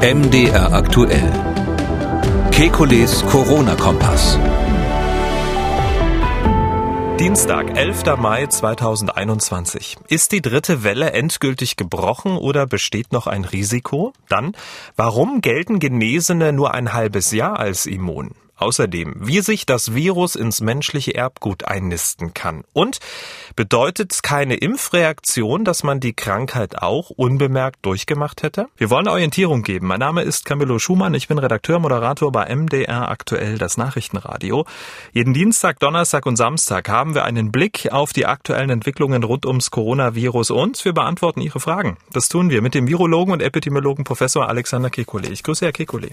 MDR aktuell. Kekules Corona-Kompass. Dienstag, 11. Mai 2021. Ist die dritte Welle endgültig gebrochen oder besteht noch ein Risiko? Dann, warum gelten Genesene nur ein halbes Jahr als immun? Außerdem, wie sich das Virus ins menschliche Erbgut einnisten kann. Und bedeutet keine Impfreaktion, dass man die Krankheit auch unbemerkt durchgemacht hätte? Wir wollen Orientierung geben. Mein Name ist Camillo Schumann. Ich bin Redakteur, Moderator bei MDR aktuell, das Nachrichtenradio. Jeden Dienstag, Donnerstag und Samstag haben wir einen Blick auf die aktuellen Entwicklungen rund ums Coronavirus und wir beantworten Ihre Fragen. Das tun wir mit dem Virologen und Epidemiologen Professor Alexander Kekulé. Ich grüße Herr Kekulé.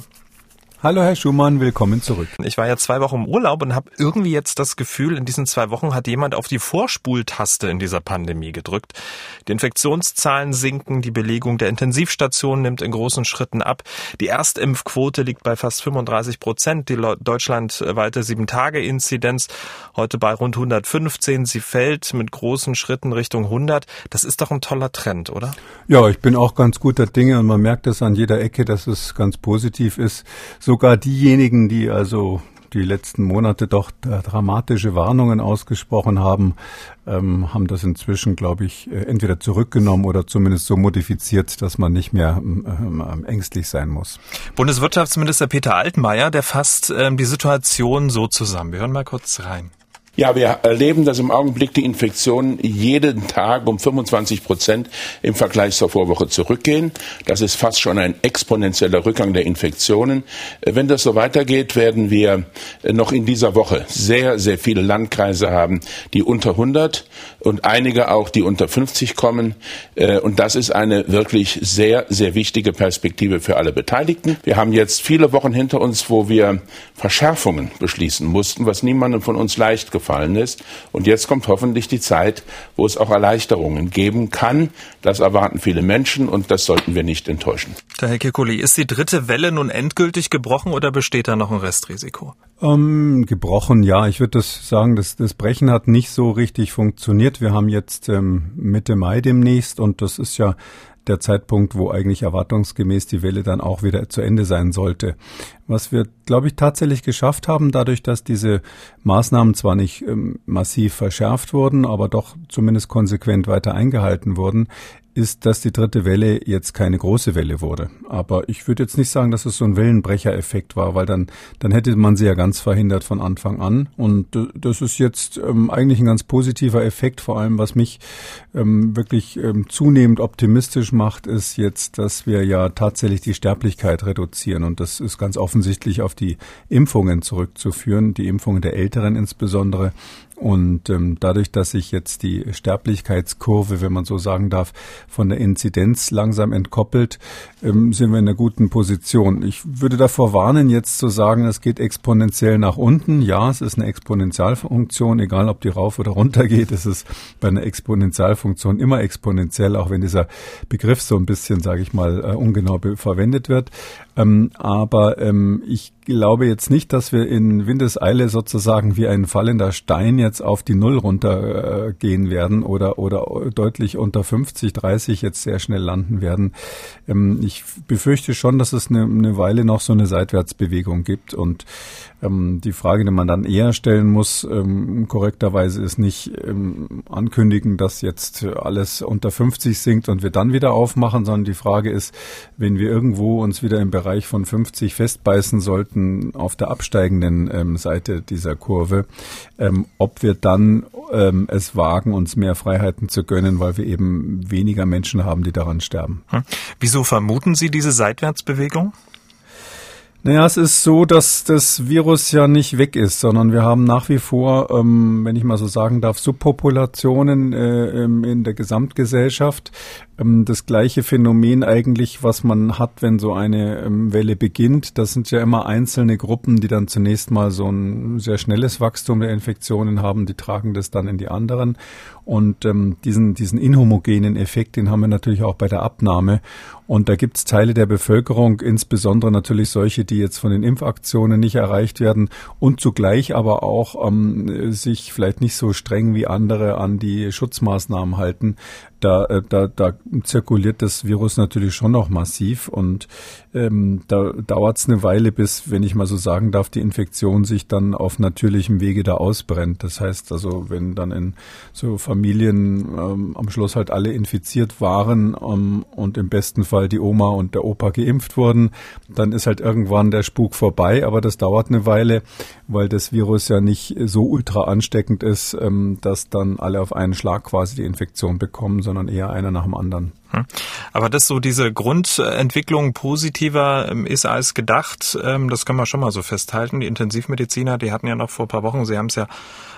Hallo Herr Schumann, willkommen zurück. Ich war ja zwei Wochen im Urlaub und habe irgendwie jetzt das Gefühl, in diesen zwei Wochen hat jemand auf die Vorspultaste in dieser Pandemie gedrückt. Die Infektionszahlen sinken, die Belegung der Intensivstationen nimmt in großen Schritten ab. Die Erstimpfquote liegt bei fast 35 Prozent. Die deutschlandweite Sieben-Tage-Inzidenz heute bei rund 115. Sie fällt mit großen Schritten Richtung 100. Das ist doch ein toller Trend, oder? Ja, ich bin auch ganz guter Dinge und man merkt es an jeder Ecke, dass es ganz positiv ist. So sogar diejenigen, die also die letzten Monate doch dramatische Warnungen ausgesprochen haben, ähm, haben das inzwischen, glaube ich, äh, entweder zurückgenommen oder zumindest so modifiziert, dass man nicht mehr ähm, ähm, ängstlich sein muss. Bundeswirtschaftsminister Peter Altmaier, der fasst ähm, die Situation so zusammen. Wir hören mal kurz rein. Ja, wir erleben, dass im Augenblick die Infektionen jeden Tag um 25 Prozent im Vergleich zur Vorwoche zurückgehen. Das ist fast schon ein exponentieller Rückgang der Infektionen. Wenn das so weitergeht, werden wir noch in dieser Woche sehr, sehr viele Landkreise haben, die unter 100 und einige auch, die unter 50 kommen. Und das ist eine wirklich sehr, sehr wichtige Perspektive für alle Beteiligten. Wir haben jetzt viele Wochen hinter uns, wo wir Verschärfungen beschließen mussten, was niemandem von uns leicht gefallen gefallen ist. Und jetzt kommt hoffentlich die Zeit, wo es auch Erleichterungen geben kann. Das erwarten viele Menschen und das sollten wir nicht enttäuschen. Herr Kekuli, ist die dritte Welle nun endgültig gebrochen oder besteht da noch ein Restrisiko? Ähm, gebrochen, ja. Ich würde das sagen, das, das Brechen hat nicht so richtig funktioniert. Wir haben jetzt ähm, Mitte Mai demnächst und das ist ja der Zeitpunkt, wo eigentlich erwartungsgemäß die Welle dann auch wieder zu Ende sein sollte. Was wir, glaube ich, tatsächlich geschafft haben, dadurch, dass diese Maßnahmen zwar nicht ähm, massiv verschärft wurden, aber doch zumindest konsequent weiter eingehalten wurden, ist, dass die dritte Welle jetzt keine große Welle wurde. Aber ich würde jetzt nicht sagen, dass es so ein Wellenbrechereffekt war, weil dann, dann hätte man sie ja ganz verhindert von Anfang an. Und das ist jetzt ähm, eigentlich ein ganz positiver Effekt. Vor allem, was mich ähm, wirklich ähm, zunehmend optimistisch macht, ist jetzt, dass wir ja tatsächlich die Sterblichkeit reduzieren. Und das ist ganz offensichtlich auf die Impfungen zurückzuführen, die Impfungen der Älteren insbesondere. Und ähm, dadurch, dass sich jetzt die Sterblichkeitskurve, wenn man so sagen darf, von der Inzidenz langsam entkoppelt, ähm, sind wir in einer guten Position. Ich würde davor warnen, jetzt zu sagen, es geht exponentiell nach unten. Ja, es ist eine Exponentialfunktion, egal ob die rauf oder runter geht. Es ist bei einer Exponentialfunktion immer exponentiell, auch wenn dieser Begriff so ein bisschen, sage ich mal, äh, ungenau verwendet wird. Ähm, aber ähm, ich glaube jetzt nicht, dass wir in Windeseile sozusagen wie ein fallender Stein jetzt auf die Null runtergehen äh, werden oder, oder deutlich unter 50, 30 jetzt sehr schnell landen werden. Ähm, ich befürchte schon, dass es eine, eine Weile noch so eine Seitwärtsbewegung gibt und ähm, die Frage, die man dann eher stellen muss, ähm, korrekterweise ist nicht ähm, ankündigen, dass jetzt alles unter 50 sinkt und wir dann wieder aufmachen, sondern die Frage ist, wenn wir irgendwo uns wieder im Bereich von 50 festbeißen sollten auf der absteigenden ähm, Seite dieser Kurve, ähm, ob wir dann ähm, es wagen, uns mehr Freiheiten zu gönnen, weil wir eben weniger Menschen haben, die daran sterben. Hm. Wieso vermuten Sie diese Seitwärtsbewegung? Naja, es ist so, dass das Virus ja nicht weg ist, sondern wir haben nach wie vor, ähm, wenn ich mal so sagen darf, Subpopulationen äh, ähm, in der Gesamtgesellschaft. Ähm, das gleiche Phänomen eigentlich, was man hat, wenn so eine ähm, Welle beginnt. Das sind ja immer einzelne Gruppen, die dann zunächst mal so ein sehr schnelles Wachstum der Infektionen haben, die tragen das dann in die anderen. Und ähm, diesen, diesen inhomogenen Effekt, den haben wir natürlich auch bei der Abnahme. Und da gibt es Teile der Bevölkerung, insbesondere natürlich solche, die jetzt von den Impfaktionen nicht erreicht werden und zugleich aber auch ähm, sich vielleicht nicht so streng wie andere an die Schutzmaßnahmen halten. Da, äh, da, da zirkuliert das Virus natürlich schon noch massiv und ähm, da dauert es eine Weile, bis, wenn ich mal so sagen darf, die Infektion sich dann auf natürlichem Wege da ausbrennt. Das heißt also, wenn dann in so Familien ähm, am Schluss halt alle infiziert waren ähm, und im besten Fall die Oma und der Opa geimpft wurden, dann ist halt irgendwann der Spuk vorbei, aber das dauert eine Weile, weil das Virus ja nicht so ultra ansteckend ist, ähm, dass dann alle auf einen Schlag quasi die Infektion bekommen, sondern eher einer nach dem anderen. Hm. Aber dass so diese Grundentwicklung positiver ähm, ist als gedacht, ähm, das können wir schon mal so festhalten. Die Intensivmediziner, die hatten ja noch vor ein paar Wochen, Sie haben es ja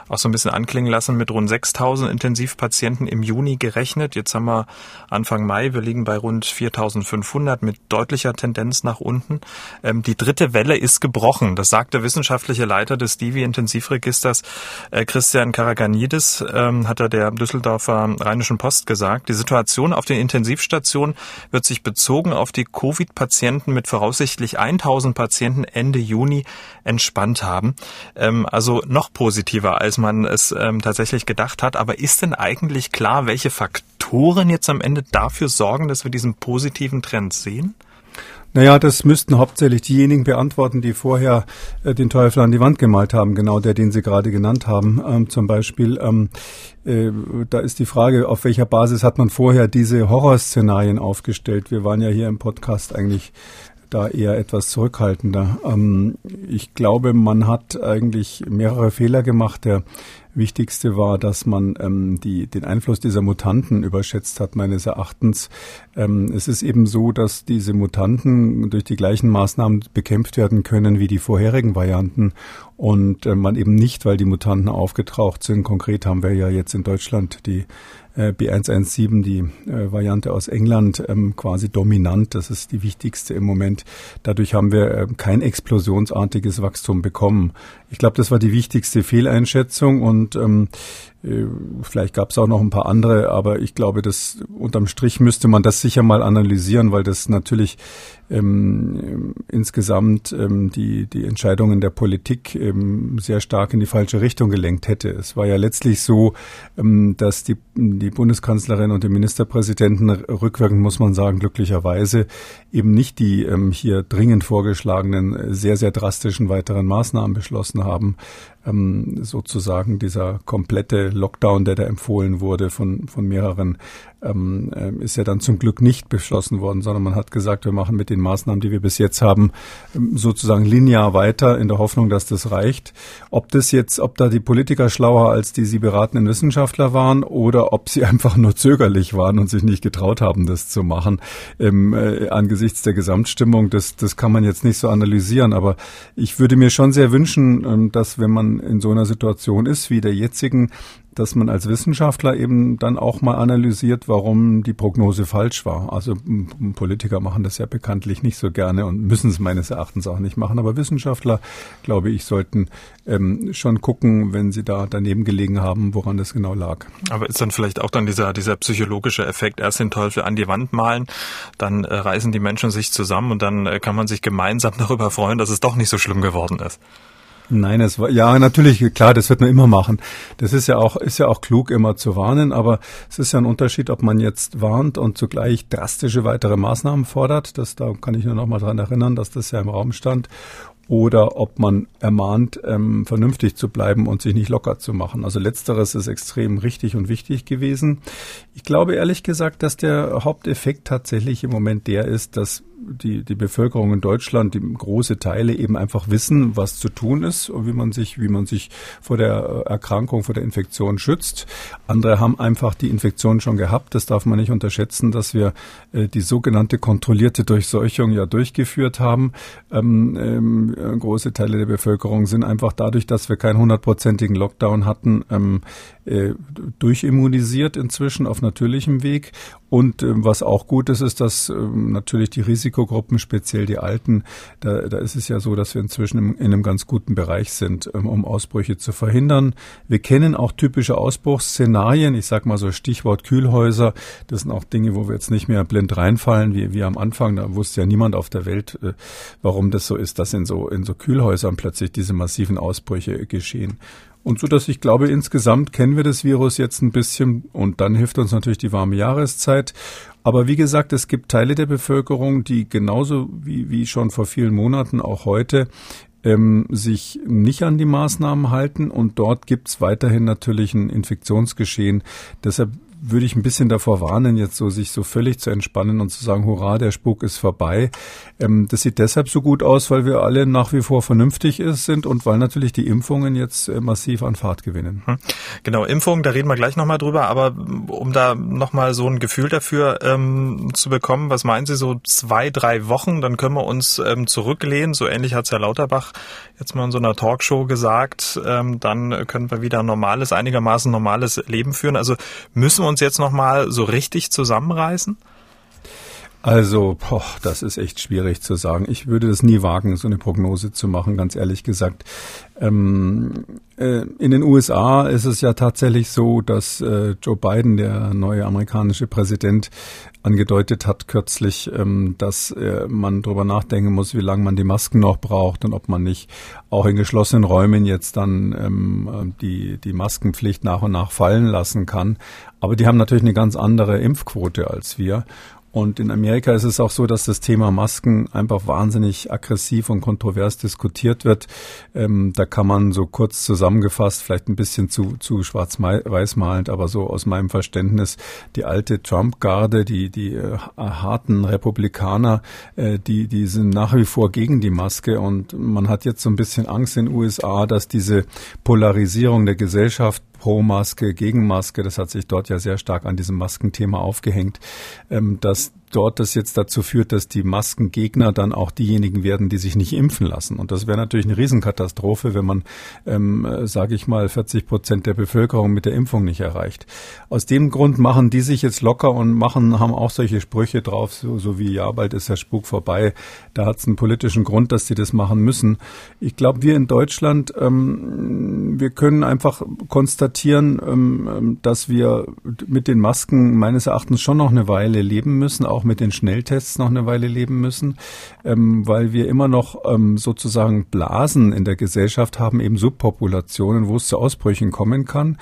auch so ein bisschen anklingen lassen, mit rund 6000 Intensivpatienten im Juni gerechnet. Jetzt haben wir Anfang Mai, wir liegen bei rund 4500 mit deutlicher Tendenz nach unten. Ähm, die dritte Welle ist gebrochen. Das sagt der wissenschaftliche Leiter des Divi-Intensivregisters, äh, Christian Karaganidis, hat er der Düsseldorfer Rheinischen Post gesagt. Die Situation auf den Intensivstationen Intensivstation wird sich bezogen auf die Covid-Patienten mit voraussichtlich 1000 Patienten Ende Juni entspannt haben. Ähm, also noch positiver, als man es ähm, tatsächlich gedacht hat. Aber ist denn eigentlich klar, welche Faktoren jetzt am Ende dafür sorgen, dass wir diesen positiven Trend sehen? Naja, das müssten hauptsächlich diejenigen beantworten, die vorher äh, den Teufel an die Wand gemalt haben, genau der, den Sie gerade genannt haben. Ähm, zum Beispiel, ähm, äh, da ist die Frage, auf welcher Basis hat man vorher diese Horrorszenarien aufgestellt? Wir waren ja hier im Podcast eigentlich da eher etwas zurückhaltender. Ähm, ich glaube, man hat eigentlich mehrere Fehler gemacht. Der wichtigste war, dass man ähm, die, den Einfluss dieser Mutanten überschätzt hat, meines Erachtens. Ähm, es ist eben so, dass diese Mutanten durch die gleichen Maßnahmen bekämpft werden können wie die vorherigen Varianten und äh, man eben nicht, weil die Mutanten aufgetaucht sind. Konkret haben wir ja jetzt in Deutschland die B117, die äh, Variante aus England, ähm, quasi dominant. Das ist die wichtigste im Moment. Dadurch haben wir äh, kein explosionsartiges Wachstum bekommen. Ich glaube, das war die wichtigste Fehleinschätzung und ähm, äh, vielleicht gab es auch noch ein paar andere, aber ich glaube, dass unterm Strich müsste man das sicher mal analysieren, weil das natürlich ähm, insgesamt ähm, die, die Entscheidungen der Politik ähm, sehr stark in die falsche Richtung gelenkt hätte. Es war ja letztlich so, ähm, dass die, die Bundeskanzlerin und die Ministerpräsidenten rückwirkend, muss man sagen, glücklicherweise eben nicht die ähm, hier dringend vorgeschlagenen sehr, sehr drastischen weiteren Maßnahmen beschlossen haben, ähm, sozusagen dieser komplette Lockdown, der da empfohlen wurde von, von mehreren ähm, äh, ist ja dann zum Glück nicht beschlossen worden, sondern man hat gesagt, wir machen mit den Maßnahmen, die wir bis jetzt haben, ähm, sozusagen linear weiter in der Hoffnung, dass das reicht. Ob das jetzt, ob da die Politiker schlauer als die sie beratenden Wissenschaftler waren oder ob sie einfach nur zögerlich waren und sich nicht getraut haben, das zu machen, ähm, äh, angesichts der Gesamtstimmung, das, das kann man jetzt nicht so analysieren. Aber ich würde mir schon sehr wünschen, ähm, dass wenn man in so einer Situation ist wie der jetzigen, dass man als Wissenschaftler eben dann auch mal analysiert, warum die Prognose falsch war. Also Politiker machen das ja bekanntlich nicht so gerne und müssen es meines Erachtens auch nicht machen. Aber Wissenschaftler, glaube ich, sollten ähm, schon gucken, wenn sie da daneben gelegen haben, woran das genau lag. Aber ist dann vielleicht auch dann dieser, dieser psychologische Effekt, erst den Teufel an die Wand malen, dann äh, reißen die Menschen sich zusammen und dann äh, kann man sich gemeinsam darüber freuen, dass es doch nicht so schlimm geworden ist. Nein, es war ja natürlich klar, das wird man immer machen. Das ist ja auch ist ja auch klug immer zu warnen, aber es ist ja ein Unterschied, ob man jetzt warnt und zugleich drastische weitere Maßnahmen fordert. Das da kann ich nur noch mal dran erinnern, dass das ja im Raum stand oder ob man ermahnt, ähm, vernünftig zu bleiben und sich nicht locker zu machen. Also letzteres ist extrem richtig und wichtig gewesen. Ich glaube ehrlich gesagt, dass der Haupteffekt tatsächlich im Moment der ist, dass die, die Bevölkerung in Deutschland, die große Teile eben einfach wissen, was zu tun ist und wie man sich, wie man sich vor der Erkrankung, vor der Infektion schützt. Andere haben einfach die Infektion schon gehabt. Das darf man nicht unterschätzen, dass wir äh, die sogenannte kontrollierte Durchseuchung ja durchgeführt haben. Ähm, ähm, große Teile der Bevölkerung sind einfach dadurch, dass wir keinen hundertprozentigen Lockdown hatten, ähm, äh, durchimmunisiert inzwischen auf natürlichem Weg. Und äh, was auch gut ist, ist, dass äh, natürlich die Risikogruppen, speziell die Alten, da, da ist es ja so, dass wir inzwischen im, in einem ganz guten Bereich sind, ähm, um Ausbrüche zu verhindern. Wir kennen auch typische Ausbruchsszenarien. Ich sage mal so Stichwort Kühlhäuser. Das sind auch Dinge, wo wir jetzt nicht mehr blind reinfallen, wie, wie am Anfang. Da wusste ja niemand auf der Welt, äh, warum das so ist, dass in so, in so Kühlhäusern plötzlich diese massiven Ausbrüche geschehen. Und so, dass ich glaube, insgesamt kennen wir das Virus jetzt ein bisschen und dann hilft uns natürlich die warme Jahreszeit. Aber wie gesagt, es gibt Teile der Bevölkerung, die genauso wie, wie schon vor vielen Monaten auch heute ähm, sich nicht an die Maßnahmen halten und dort gibt es weiterhin natürlich ein Infektionsgeschehen. Deshalb würde ich ein bisschen davor warnen, jetzt so sich so völlig zu entspannen und zu sagen, hurra, der Spuk ist vorbei. Ähm, das sieht deshalb so gut aus, weil wir alle nach wie vor vernünftig ist, sind und weil natürlich die Impfungen jetzt äh, massiv an Fahrt gewinnen. Hm. Genau, Impfungen, da reden wir gleich nochmal drüber, aber um da nochmal so ein Gefühl dafür ähm, zu bekommen, was meinen Sie, so zwei, drei Wochen, dann können wir uns ähm, zurücklehnen, so ähnlich hat es Herr Lauterbach jetzt mal in so einer Talkshow gesagt, ähm, dann können wir wieder normales, einigermaßen normales Leben führen. Also müssen wir uns jetzt nochmal so richtig zusammenreißen? Also, boah, das ist echt schwierig zu sagen. Ich würde das nie wagen, so eine Prognose zu machen, ganz ehrlich gesagt. Ähm, äh, in den USA ist es ja tatsächlich so, dass äh, Joe Biden, der neue amerikanische Präsident, angedeutet hat kürzlich, ähm, dass äh, man darüber nachdenken muss, wie lange man die Masken noch braucht und ob man nicht auch in geschlossenen Räumen jetzt dann ähm, die, die Maskenpflicht nach und nach fallen lassen kann. Aber die haben natürlich eine ganz andere Impfquote als wir. Und in Amerika ist es auch so, dass das Thema Masken einfach wahnsinnig aggressiv und kontrovers diskutiert wird. Ähm, da kann man so kurz zusammengefasst, vielleicht ein bisschen zu, zu schwarz-weiß malend, aber so aus meinem Verständnis, die alte Trump-Garde, die, die äh, harten Republikaner, äh, die, die sind nach wie vor gegen die Maske. Und man hat jetzt so ein bisschen Angst in den USA, dass diese Polarisierung der Gesellschaft pro Maske, gegen Maske, das hat sich dort ja sehr stark an diesem Maskenthema aufgehängt, ähm, dass dort das jetzt dazu führt, dass die Maskengegner dann auch diejenigen werden, die sich nicht impfen lassen. Und das wäre natürlich eine Riesenkatastrophe, wenn man, ähm, sage ich mal, 40 Prozent der Bevölkerung mit der Impfung nicht erreicht. Aus dem Grund machen die sich jetzt locker und machen, haben auch solche Sprüche drauf, so, so wie ja, bald ist der Spuk vorbei. Da hat es einen politischen Grund, dass sie das machen müssen. Ich glaube, wir in Deutschland, ähm, wir können einfach konstatieren, ähm, dass wir mit den Masken meines Erachtens schon noch eine Weile leben müssen, auch mit den Schnelltests noch eine Weile leben müssen, ähm, weil wir immer noch ähm, sozusagen Blasen in der Gesellschaft haben, eben Subpopulationen, wo es zu Ausbrüchen kommen kann.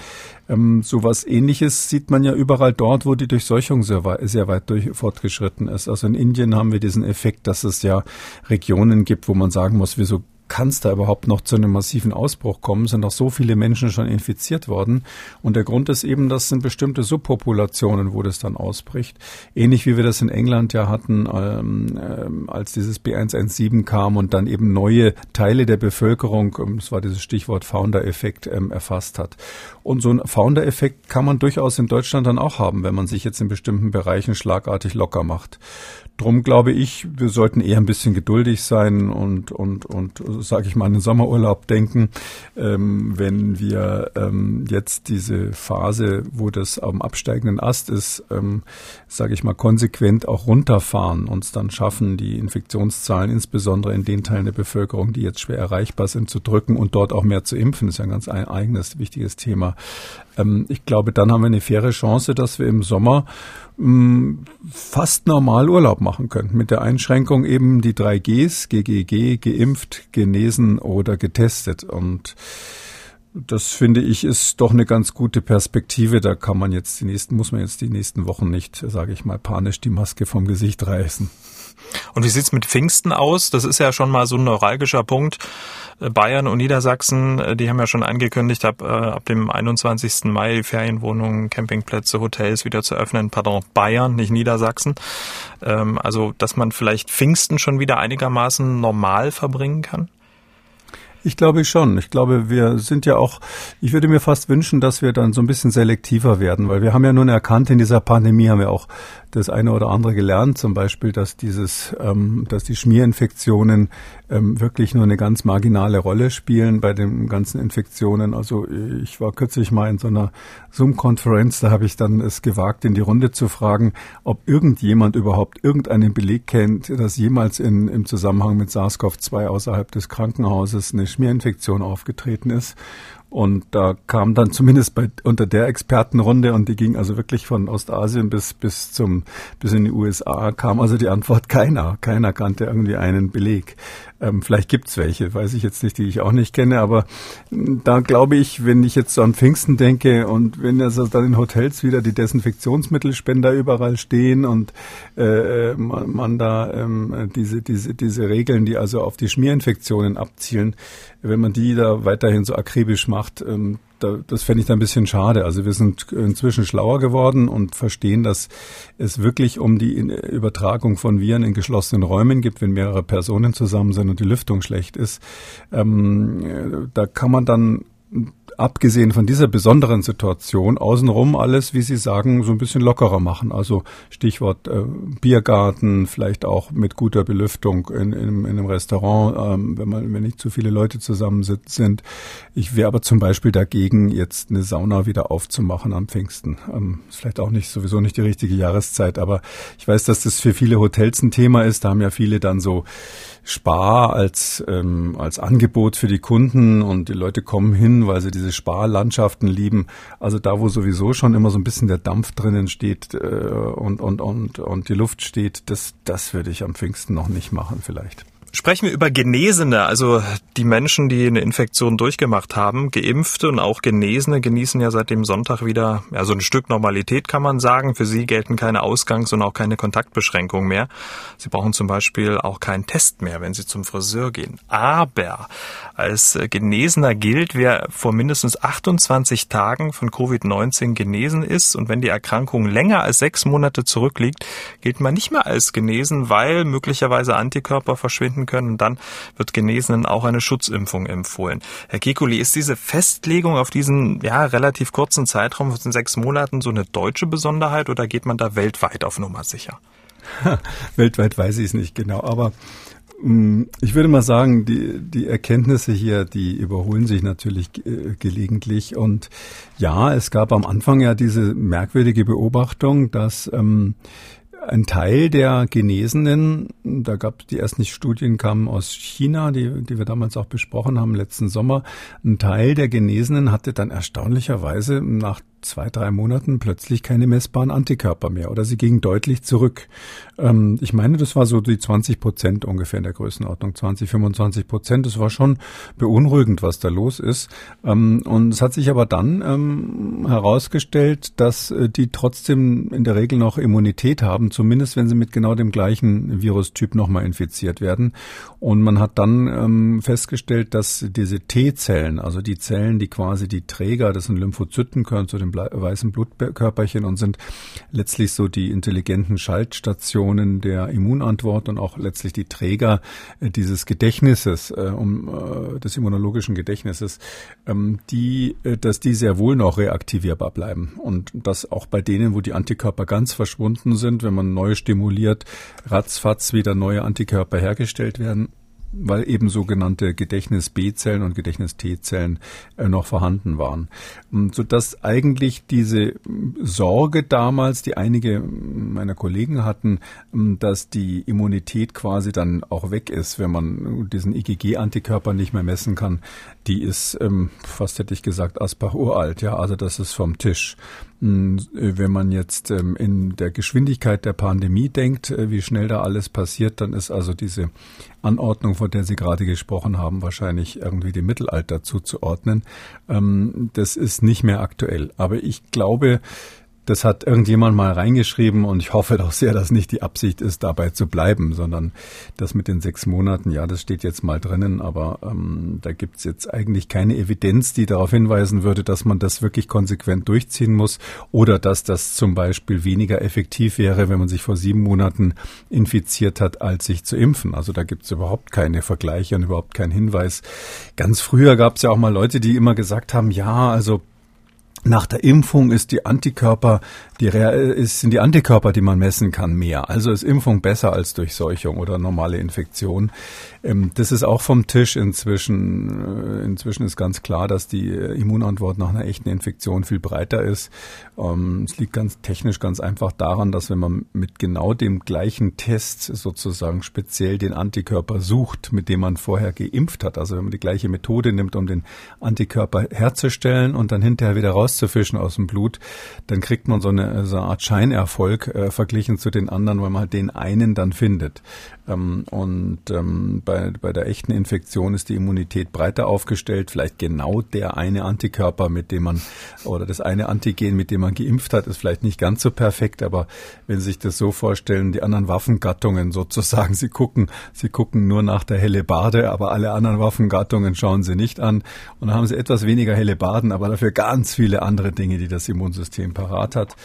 Ähm, sowas ähnliches sieht man ja überall dort, wo die Durchseuchung sehr weit, sehr weit durch, fortgeschritten ist. Also in Indien haben wir diesen Effekt, dass es ja Regionen gibt, wo man sagen muss, wieso kann es da überhaupt noch zu einem massiven Ausbruch kommen? Sind auch so viele Menschen schon infiziert worden. Und der Grund ist eben, das sind bestimmte Subpopulationen, wo das dann ausbricht. Ähnlich wie wir das in England ja hatten, ähm, ähm, als dieses B117 kam und dann eben neue Teile der Bevölkerung, ähm, das war dieses Stichwort Founder-Effekt, ähm, erfasst hat. Und so ein Founder-Effekt kann man durchaus in Deutschland dann auch haben, wenn man sich jetzt in bestimmten Bereichen schlagartig locker macht. Drum glaube ich, wir sollten eher ein bisschen geduldig sein und, und, und sage ich mal, an den Sommerurlaub denken. Ähm, wenn wir ähm, jetzt diese Phase, wo das am absteigenden Ast ist, ähm, sage ich mal, konsequent auch runterfahren, uns dann schaffen, die Infektionszahlen insbesondere in den Teilen der Bevölkerung, die jetzt schwer erreichbar sind, zu drücken und dort auch mehr zu impfen, ist ja ein ganz eigenes, wichtiges Thema. Ähm, ich glaube, dann haben wir eine faire Chance, dass wir im Sommer mm, fast normal Urlaub machen können. Mit der Einschränkung eben die drei Gs, GGG, geimpft, genesen oder getestet. Und das finde ich ist doch eine ganz gute Perspektive. Da kann man jetzt die nächsten, muss man jetzt die nächsten Wochen nicht, sage ich mal, panisch die Maske vom Gesicht reißen. Und wie sieht's mit Pfingsten aus? Das ist ja schon mal so ein neuralgischer Punkt. Äh, Bayern und Niedersachsen, äh, die haben ja schon angekündigt, ab, äh, ab dem 21. Mai Ferienwohnungen, Campingplätze, Hotels wieder zu öffnen. Pardon, Bayern, nicht Niedersachsen. Ähm, also, dass man vielleicht Pfingsten schon wieder einigermaßen normal verbringen kann? Ich glaube schon. Ich glaube, wir sind ja auch, ich würde mir fast wünschen, dass wir dann so ein bisschen selektiver werden, weil wir haben ja nun erkannt, in dieser Pandemie haben wir auch das eine oder andere gelernt, zum Beispiel, dass dieses, ähm, dass die Schmierinfektionen ähm, wirklich nur eine ganz marginale Rolle spielen bei den ganzen Infektionen. Also ich war kürzlich mal in so einer Zoom-Konferenz, da habe ich dann es gewagt, in die Runde zu fragen, ob irgendjemand überhaupt irgendeinen Beleg kennt, dass jemals in, im Zusammenhang mit SARS-CoV-2 außerhalb des Krankenhauses eine Schmierinfektion aufgetreten ist. Und da kam dann zumindest bei, unter der Expertenrunde, und die ging also wirklich von Ostasien bis, bis zum, bis in die USA, kam also die Antwort keiner. Keiner kannte irgendwie einen Beleg. Ähm, vielleicht gibt's welche, weiß ich jetzt nicht, die ich auch nicht kenne, aber hm, da glaube ich, wenn ich jetzt so an Pfingsten denke und wenn also dann in Hotels wieder die Desinfektionsmittelspender überall stehen und äh, man, man da ähm, diese, diese, diese Regeln, die also auf die Schmierinfektionen abzielen, wenn man die da weiterhin so akribisch macht, ähm, da, das fände ich da ein bisschen schade. Also wir sind inzwischen schlauer geworden und verstehen, dass es wirklich um die Übertragung von Viren in geschlossenen Räumen gibt, wenn mehrere Personen zusammen sind und die Lüftung schlecht ist. Ähm, da kann man dann abgesehen von dieser besonderen Situation außenrum alles, wie Sie sagen, so ein bisschen lockerer machen. Also Stichwort äh, Biergarten, vielleicht auch mit guter Belüftung in, in, in einem Restaurant, ähm, wenn man wenn nicht zu viele Leute zusammen sind. Ich wäre aber zum Beispiel dagegen, jetzt eine Sauna wieder aufzumachen am Pfingsten. Ähm, ist vielleicht auch nicht sowieso nicht die richtige Jahreszeit, aber ich weiß, dass das für viele Hotels ein Thema ist. Da haben ja viele dann so Spar als, ähm, als Angebot für die Kunden und die Leute kommen hin, weil sie diese Sparlandschaften lieben. Also da, wo sowieso schon immer so ein bisschen der Dampf drinnen steht äh, und, und, und, und die Luft steht, das, das würde ich am Pfingsten noch nicht machen vielleicht. Sprechen wir über Genesene, also die Menschen, die eine Infektion durchgemacht haben. Geimpfte und auch Genesene genießen ja seit dem Sonntag wieder ja, so ein Stück Normalität, kann man sagen. Für sie gelten keine Ausgangs- und auch keine Kontaktbeschränkungen mehr. Sie brauchen zum Beispiel auch keinen Test mehr, wenn sie zum Friseur gehen. Aber als Genesener gilt, wer vor mindestens 28 Tagen von Covid-19 genesen ist und wenn die Erkrankung länger als sechs Monate zurückliegt, gilt man nicht mehr als genesen, weil möglicherweise Antikörper verschwinden können. Und dann wird Genesenen auch eine Schutzimpfung empfohlen. Herr Kekuli, ist diese Festlegung auf diesen ja, relativ kurzen Zeitraum von sechs Monaten so eine deutsche Besonderheit oder geht man da weltweit auf Nummer sicher? weltweit weiß ich es nicht genau, aber mm, ich würde mal sagen, die, die Erkenntnisse hier, die überholen sich natürlich äh, gelegentlich. Und ja, es gab am Anfang ja diese merkwürdige Beobachtung, dass ähm, ein Teil der Genesenen, da gab es die ersten Studien kamen aus China, die, die wir damals auch besprochen haben letzten Sommer. Ein Teil der Genesenen hatte dann erstaunlicherweise nach zwei, drei Monaten plötzlich keine messbaren Antikörper mehr oder sie gingen deutlich zurück. Ähm, ich meine, das war so die 20 Prozent ungefähr in der Größenordnung, 20, 25 Prozent. Das war schon beunruhigend, was da los ist. Ähm, und es hat sich aber dann ähm, herausgestellt, dass äh, die trotzdem in der Regel noch Immunität haben, zumindest wenn sie mit genau dem gleichen Virustyp nochmal infiziert werden. Und man hat dann ähm, festgestellt, dass diese T-Zellen, also die Zellen, die quasi die Träger, das sind Lymphozyten, gehören zu den weißen Blutkörperchen und sind letztlich so die intelligenten Schaltstationen der Immunantwort und auch letztlich die Träger äh, dieses Gedächtnisses, äh, um, äh, des immunologischen Gedächtnisses, ähm, die, äh, dass die sehr wohl noch reaktivierbar bleiben. Und das auch bei denen, wo die Antikörper ganz verschwunden sind, wenn man neu stimuliert, ratzfatz wieder neue Antikörper hergestellt werden weil eben sogenannte Gedächtnis-B-Zellen und Gedächtnis-T-Zellen äh, noch vorhanden waren. Und so dass eigentlich diese Sorge damals, die einige meiner Kollegen hatten, dass die Immunität quasi dann auch weg ist, wenn man diesen IgG-Antikörper nicht mehr messen kann, die ist ähm, fast hätte ich gesagt Asbach uralt, ja, also das ist vom Tisch. Hm, wenn man jetzt ähm, in der Geschwindigkeit der Pandemie denkt, äh, wie schnell da alles passiert, dann ist also diese Anordnung, von der Sie gerade gesprochen haben, wahrscheinlich irgendwie dem Mittelalter zuzuordnen. Ähm, das ist nicht mehr aktuell. Aber ich glaube, das hat irgendjemand mal reingeschrieben und ich hoffe doch sehr, dass nicht die Absicht ist, dabei zu bleiben, sondern das mit den sechs Monaten, ja, das steht jetzt mal drinnen, aber ähm, da gibt's jetzt eigentlich keine Evidenz, die darauf hinweisen würde, dass man das wirklich konsequent durchziehen muss oder dass das zum Beispiel weniger effektiv wäre, wenn man sich vor sieben Monaten infiziert hat, als sich zu impfen. Also da gibt's überhaupt keine Vergleiche und überhaupt keinen Hinweis. Ganz früher gab's ja auch mal Leute, die immer gesagt haben, ja, also nach der Impfung ist die Antikörper, die ist, sind die Antikörper, die man messen kann, mehr. Also ist Impfung besser als Durchseuchung oder normale Infektion. Ähm, das ist auch vom Tisch inzwischen. Äh, inzwischen ist ganz klar, dass die Immunantwort nach einer echten Infektion viel breiter ist. Ähm, es liegt ganz technisch ganz einfach daran, dass wenn man mit genau dem gleichen Test sozusagen speziell den Antikörper sucht, mit dem man vorher geimpft hat, also wenn man die gleiche Methode nimmt, um den Antikörper herzustellen und dann hinterher wieder raus rauszufischen aus dem Blut, dann kriegt man so eine eine, so eine Art Scheinerfolg äh, verglichen zu den anderen, weil man halt den einen dann findet. Ähm, und ähm, bei, bei der echten Infektion ist die Immunität breiter aufgestellt. Vielleicht genau der eine Antikörper, mit dem man, oder das eine Antigen, mit dem man geimpft hat, ist vielleicht nicht ganz so perfekt. Aber wenn Sie sich das so vorstellen, die anderen Waffengattungen sozusagen, Sie gucken, Sie gucken nur nach der helle Bade, aber alle anderen Waffengattungen schauen Sie nicht an. Und dann haben Sie etwas weniger helle Baden, aber dafür ganz viele andere Dinge, die das Immunsystem parat hat.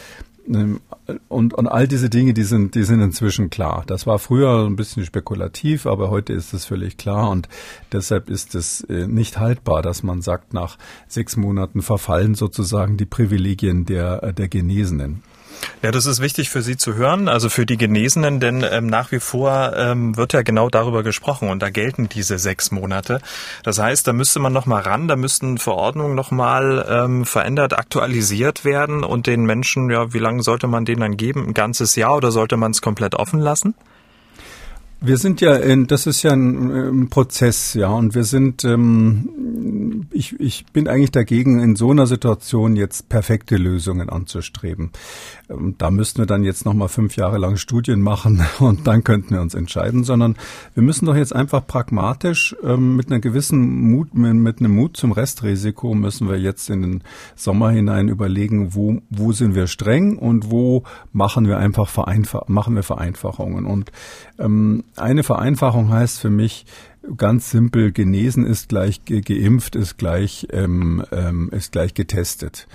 Ähm, und, und all diese Dinge, die sind, die sind inzwischen klar. Das war früher ein bisschen spekulativ, aber heute ist es völlig klar und deshalb ist es äh, nicht haltbar, dass man sagt, nach sechs Monaten verfallen sozusagen die Privilegien der, der Genesenen. Ja, das ist wichtig für Sie zu hören, also für die Genesenen, denn ähm, nach wie vor ähm, wird ja genau darüber gesprochen und da gelten diese sechs Monate. Das heißt, da müsste man noch mal ran, da müssten Verordnungen noch mal ähm, verändert, aktualisiert werden und den Menschen, ja, wie lange sollte man denen dann geben? Ein ganzes Jahr oder sollte man es komplett offen lassen? Wir sind ja in, das ist ja ein, ein Prozess, ja, und wir sind, ähm, ich, ich bin eigentlich dagegen, in so einer Situation jetzt perfekte Lösungen anzustreben. Ähm, da müssten wir dann jetzt nochmal fünf Jahre lang Studien machen und dann könnten wir uns entscheiden, sondern wir müssen doch jetzt einfach pragmatisch ähm, mit einer gewissen Mut, mit, mit einem Mut zum Restrisiko müssen wir jetzt in den Sommer hinein überlegen, wo, wo sind wir streng und wo machen wir einfach Vereinfach, machen wir Vereinfachungen und ähm, eine Vereinfachung heißt für mich ganz simpel, genesen ist gleich ge geimpft, ist gleich, ähm, ähm, ist gleich getestet.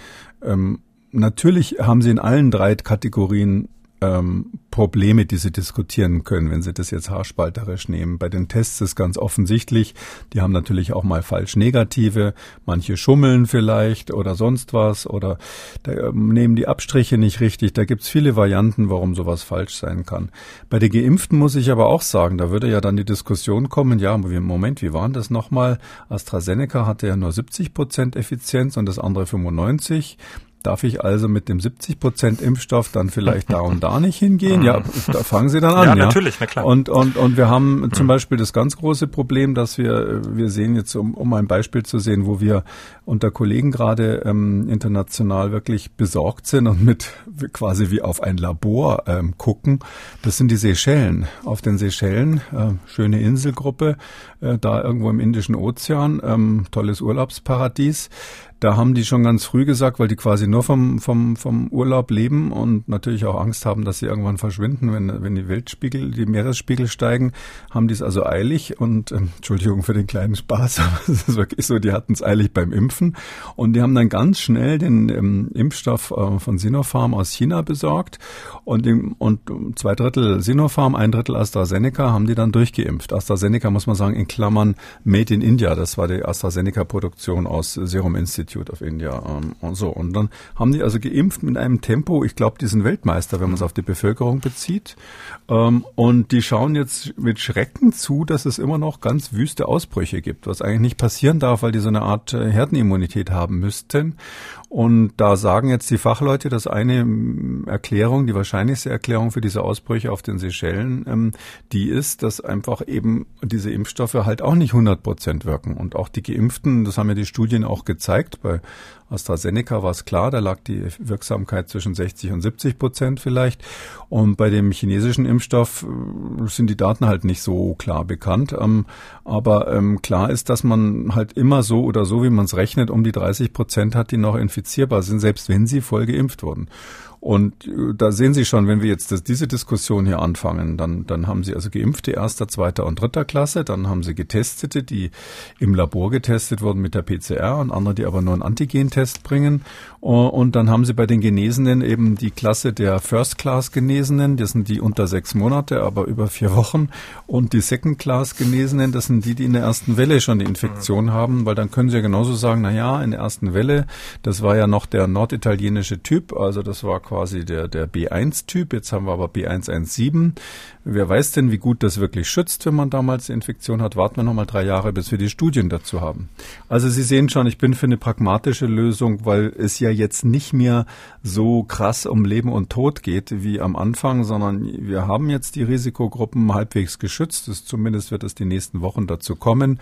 Ähm, natürlich haben sie in allen drei Kategorien ähm, Probleme, die Sie diskutieren können, wenn Sie das jetzt haarspalterisch nehmen. Bei den Tests ist ganz offensichtlich, die haben natürlich auch mal falsch negative, manche schummeln vielleicht oder sonst was oder da, ähm, nehmen die Abstriche nicht richtig. Da gibt's viele Varianten, warum sowas falsch sein kann. Bei den Geimpften muss ich aber auch sagen, da würde ja dann die Diskussion kommen, ja, Moment, wie waren das nochmal? AstraZeneca hatte ja nur 70 Prozent Effizienz und das andere 95. Darf ich also mit dem 70 Prozent Impfstoff dann vielleicht da und da nicht hingehen? Ja, da fangen Sie dann an. Ja, natürlich, na klar. Und, und, und wir haben zum Beispiel das ganz große Problem, dass wir, wir sehen jetzt, um, um ein Beispiel zu sehen, wo wir unter Kollegen gerade ähm, international wirklich besorgt sind und mit quasi wie auf ein Labor ähm, gucken. Das sind die Seychellen. Auf den Seychellen, äh, schöne Inselgruppe, äh, da irgendwo im Indischen Ozean, ähm, tolles Urlaubsparadies. Da haben die schon ganz früh gesagt, weil die quasi nur vom, vom, vom Urlaub leben und natürlich auch Angst haben, dass sie irgendwann verschwinden, wenn, wenn die Weltspiegel, die Meeresspiegel steigen, haben die es also eilig und, ähm, Entschuldigung für den kleinen Spaß, aber es ist wirklich so, die hatten es eilig beim Impfen und die haben dann ganz schnell den ähm, Impfstoff äh, von Sinopharm aus China besorgt und, dem, und zwei Drittel Sinopharm, ein Drittel AstraZeneca haben die dann durchgeimpft. AstraZeneca muss man sagen, in Klammern Made in India, das war die AstraZeneca-Produktion aus Serum Institute Institute of India ähm, und so. Und dann haben die also geimpft mit einem Tempo, ich glaube, die sind Weltmeister, wenn man es auf die Bevölkerung bezieht. Ähm, und die schauen jetzt mit Schrecken zu, dass es immer noch ganz wüste Ausbrüche gibt, was eigentlich nicht passieren darf, weil die so eine Art äh, Herdenimmunität haben müssten. Und da sagen jetzt die Fachleute, dass eine Erklärung, die wahrscheinlichste Erklärung für diese Ausbrüche auf den Seychellen, ähm, die ist, dass einfach eben diese Impfstoffe halt auch nicht 100 Prozent wirken. Und auch die Geimpften, das haben ja die Studien auch gezeigt, bei AstraZeneca war es klar, da lag die Wirksamkeit zwischen 60 und 70 Prozent vielleicht. Und bei dem chinesischen Impfstoff äh, sind die Daten halt nicht so klar bekannt. Ähm, aber ähm, klar ist, dass man halt immer so oder so, wie man es rechnet, um die 30 Prozent hat, die noch infizierbar sind, selbst wenn sie voll geimpft wurden. Und äh, da sehen Sie schon, wenn wir jetzt das, diese Diskussion hier anfangen, dann, dann haben Sie also Geimpfte erster, zweiter und dritter Klasse, dann haben Sie Getestete, die im Labor getestet wurden mit der PCR und andere, die aber nur einen Antigentest bringen. Und dann haben Sie bei den Genesenen eben die Klasse der First-Class-Genesenen, das sind die unter sechs Monate, aber über vier Wochen. Und die Second-Class-Genesenen, das sind die, die in der ersten Welle schon die Infektion haben, weil dann können Sie ja genauso sagen, na ja, in der ersten Welle, das war ja noch der norditalienische Typ, also das war quasi der, der B1-Typ, jetzt haben wir aber B117. Wer weiß denn, wie gut das wirklich schützt, wenn man damals die Infektion hat? Warten wir nochmal drei Jahre, bis wir die Studien dazu haben. Also Sie sehen schon, ich bin für eine pragmatische Lösung, weil es ja jetzt nicht mehr so krass um Leben und Tod geht wie am Anfang, sondern wir haben jetzt die Risikogruppen halbwegs geschützt. Das, zumindest wird es die nächsten Wochen dazu kommen.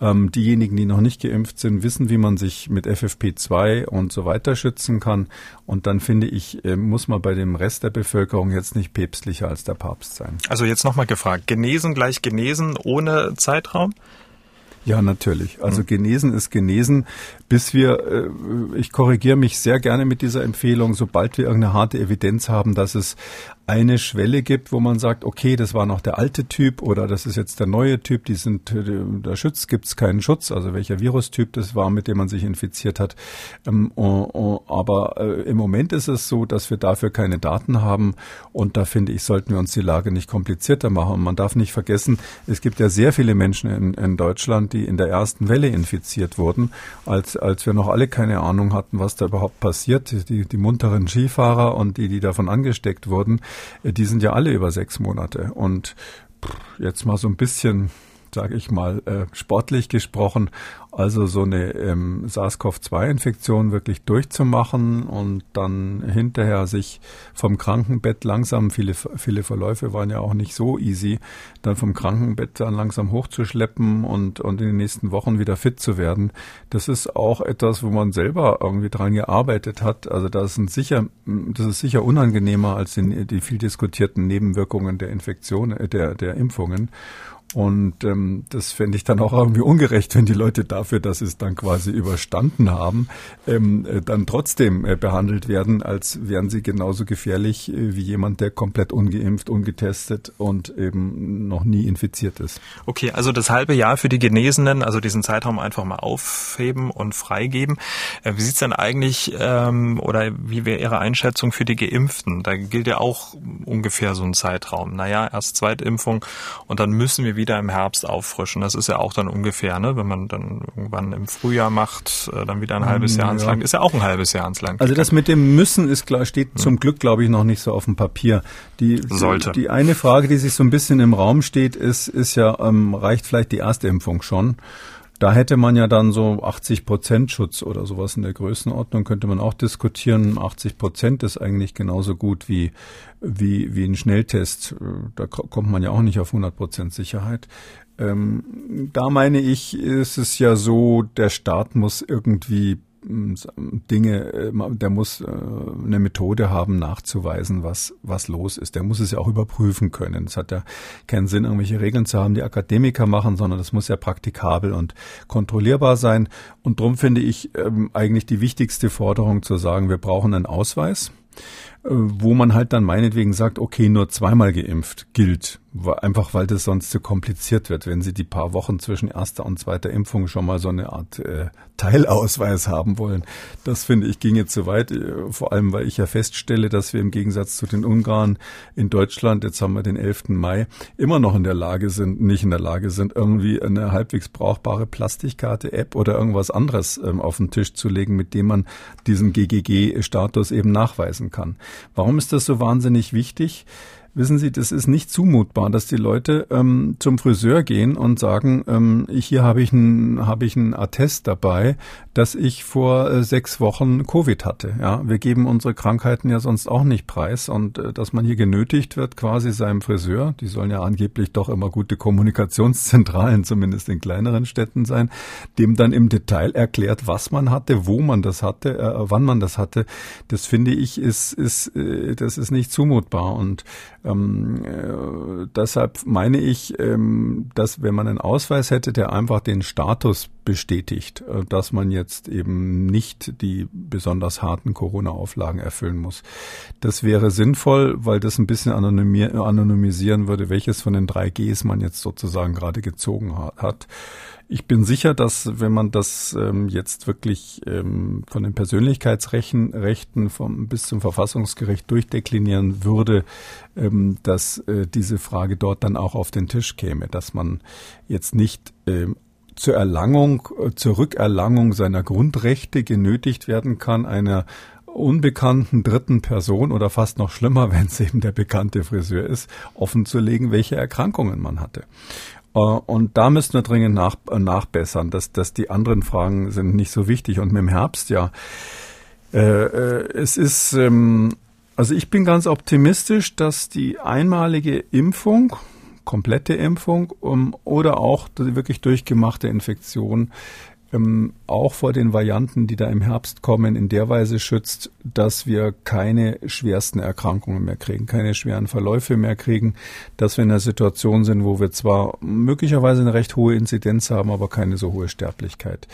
Ähm, diejenigen, die noch nicht geimpft sind, wissen, wie man sich mit FFP2 und so weiter schützen kann. Und dann finde ich, äh, muss man bei dem Rest der Bevölkerung jetzt nicht päpstlicher als der Papst sein. Also jetzt nochmal gefragt, genesen gleich genesen ohne Zeitraum? Ja, natürlich. Also hm. genesen ist genesen, bis wir, äh, ich korrigiere mich sehr gerne mit dieser Empfehlung, sobald wir irgendeine harte Evidenz haben, dass es eine Schwelle gibt, wo man sagt, okay, das war noch der alte Typ oder das ist jetzt der neue Typ, die sind, äh, da schützt, gibt es keinen Schutz, also welcher Virustyp das war, mit dem man sich infiziert hat. Ähm, aber äh, im Moment ist es so, dass wir dafür keine Daten haben und da finde ich, sollten wir uns die Lage nicht komplizierter machen. Und man darf nicht vergessen, es gibt ja sehr viele Menschen in, in Deutschland, die in der ersten Welle infiziert wurden, als, als wir noch alle keine Ahnung hatten, was da überhaupt passiert. Die, die munteren Skifahrer und die, die davon angesteckt wurden, äh, die sind ja alle über sechs Monate. Und jetzt mal so ein bisschen sage ich mal, äh, sportlich gesprochen, also so eine ähm, SARS-CoV-2-Infektion wirklich durchzumachen und dann hinterher sich vom Krankenbett langsam, viele, viele Verläufe waren ja auch nicht so easy, dann vom Krankenbett dann langsam hochzuschleppen und, und in den nächsten Wochen wieder fit zu werden. Das ist auch etwas, wo man selber irgendwie dran gearbeitet hat. Also das ist sicher, das ist sicher unangenehmer als die, die viel diskutierten Nebenwirkungen der Infektion, äh, der, der Impfungen. Und ähm, das fände ich dann auch irgendwie ungerecht, wenn die Leute dafür, dass sie es dann quasi überstanden haben, ähm, äh, dann trotzdem äh, behandelt werden, als wären sie genauso gefährlich äh, wie jemand, der komplett ungeimpft, ungetestet und eben noch nie infiziert ist. Okay, also das halbe Jahr für die Genesenen, also diesen Zeitraum einfach mal aufheben und freigeben. Äh, wie sieht's denn eigentlich ähm, oder wie wäre Ihre Einschätzung für die Geimpften? Da gilt ja auch ungefähr so ein Zeitraum. Naja, erst Zweitimpfung und dann müssen wir wieder wieder im Herbst auffrischen. Das ist ja auch dann ungefähr, ne? wenn man dann irgendwann im Frühjahr macht, äh, dann wieder ein halbes Jahr ans. Land. Ist ja auch ein halbes Jahr ans Land. Also das mit dem Müssen ist klar, steht hm. zum Glück, glaube ich, noch nicht so auf dem Papier. Die, Sollte. Die eine Frage, die sich so ein bisschen im Raum steht, ist, ist ja, ähm, reicht vielleicht die erste Impfung schon? Da hätte man ja dann so 80 Prozent Schutz oder sowas in der Größenordnung, könnte man auch diskutieren. 80 Prozent ist eigentlich genauso gut wie, wie, wie ein Schnelltest. Da kommt man ja auch nicht auf 100 Prozent Sicherheit. Ähm, da meine ich, ist es ja so, der Staat muss irgendwie Dinge, äh, der muss äh, eine Methode haben, nachzuweisen, was, was los ist. Der muss es ja auch überprüfen können. Es hat ja keinen Sinn, irgendwelche Regeln zu haben, die Akademiker machen, sondern das muss ja praktikabel und kontrollierbar sein. Und darum finde ich ähm, eigentlich die wichtigste Forderung zu sagen, wir brauchen einen Ausweis äh, wo man halt dann meinetwegen sagt, okay, nur zweimal geimpft gilt einfach weil das sonst zu kompliziert wird. Wenn Sie die paar Wochen zwischen erster und zweiter Impfung schon mal so eine Art äh, Teilausweis haben wollen, das finde ich ginge zu weit. Äh, vor allem, weil ich ja feststelle, dass wir im Gegensatz zu den Ungarn in Deutschland, jetzt haben wir den 11. Mai, immer noch in der Lage sind, nicht in der Lage sind, irgendwie eine halbwegs brauchbare Plastikkarte-App oder irgendwas anderes ähm, auf den Tisch zu legen, mit dem man diesen GGG-Status eben nachweisen kann. Warum ist das so wahnsinnig wichtig? Wissen Sie, das ist nicht zumutbar, dass die Leute ähm, zum Friseur gehen und sagen, ähm, hier habe ich ein habe ich ein Attest dabei, dass ich vor äh, sechs Wochen Covid hatte. Ja, wir geben unsere Krankheiten ja sonst auch nicht preis und äh, dass man hier genötigt wird, quasi seinem Friseur, die sollen ja angeblich doch immer gute Kommunikationszentralen, zumindest in kleineren Städten sein, dem dann im Detail erklärt, was man hatte, wo man das hatte, äh, wann man das hatte. Das finde ich ist ist äh, das ist nicht zumutbar und ähm, äh, deshalb meine ich, ähm, dass wenn man einen Ausweis hätte, der einfach den Status bestätigt, äh, dass man jetzt eben nicht die besonders harten Corona-Auflagen erfüllen muss. Das wäre sinnvoll, weil das ein bisschen anonymisieren würde, welches von den drei Gs man jetzt sozusagen gerade gezogen hat. Ich bin sicher, dass wenn man das ähm, jetzt wirklich ähm, von den Persönlichkeitsrechten Rechten vom, bis zum Verfassungsgericht durchdeklinieren würde, ähm, dass äh, diese Frage dort dann auch auf den Tisch käme, dass man jetzt nicht ähm, zur Erlangung, äh, zur Rückerlangung seiner Grundrechte genötigt werden kann, einer unbekannten dritten Person oder fast noch schlimmer, wenn es eben der bekannte Friseur ist, offenzulegen, welche Erkrankungen man hatte. Äh, und da müssen wir dringend nach, äh, nachbessern, dass, dass die anderen Fragen sind nicht so wichtig. Und mit dem Herbst, ja, äh, äh, es ist, ähm, also ich bin ganz optimistisch, dass die einmalige Impfung, komplette Impfung um, oder auch die wirklich durchgemachte Infektion ähm, auch vor den Varianten, die da im Herbst kommen, in der Weise schützt, dass wir keine schwersten Erkrankungen mehr kriegen, keine schweren Verläufe mehr kriegen, dass wir in einer Situation sind, wo wir zwar möglicherweise eine recht hohe Inzidenz haben, aber keine so hohe Sterblichkeit.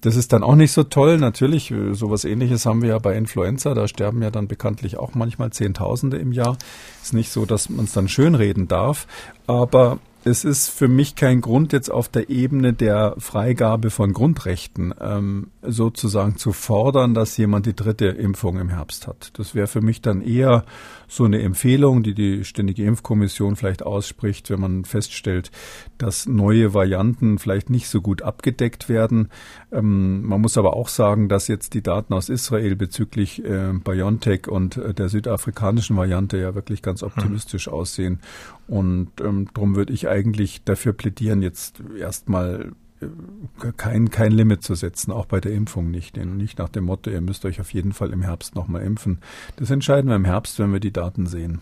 Das ist dann auch nicht so toll. Natürlich, äh, sowas ähnliches haben wir ja bei Influenza. Da sterben ja dann bekanntlich auch manchmal Zehntausende im Jahr. Ist nicht so, dass man es dann schönreden darf. Aber es ist für mich kein Grund, jetzt auf der Ebene der Freigabe von Grundrechten ähm, sozusagen zu fordern, dass jemand die dritte Impfung im Herbst hat. Das wäre für mich dann eher so eine Empfehlung, die die Ständige Impfkommission vielleicht ausspricht, wenn man feststellt, dass neue Varianten vielleicht nicht so gut abgedeckt werden. Ähm, man muss aber auch sagen, dass jetzt die Daten aus Israel bezüglich äh, BioNTech und äh, der südafrikanischen Variante ja wirklich ganz optimistisch hm. aussehen. Und ähm, darum würde ich eigentlich dafür plädieren, jetzt erstmal äh, kein, kein Limit zu setzen, auch bei der Impfung nicht. Nicht nach dem Motto, ihr müsst euch auf jeden Fall im Herbst nochmal impfen. Das entscheiden wir im Herbst, wenn wir die Daten sehen.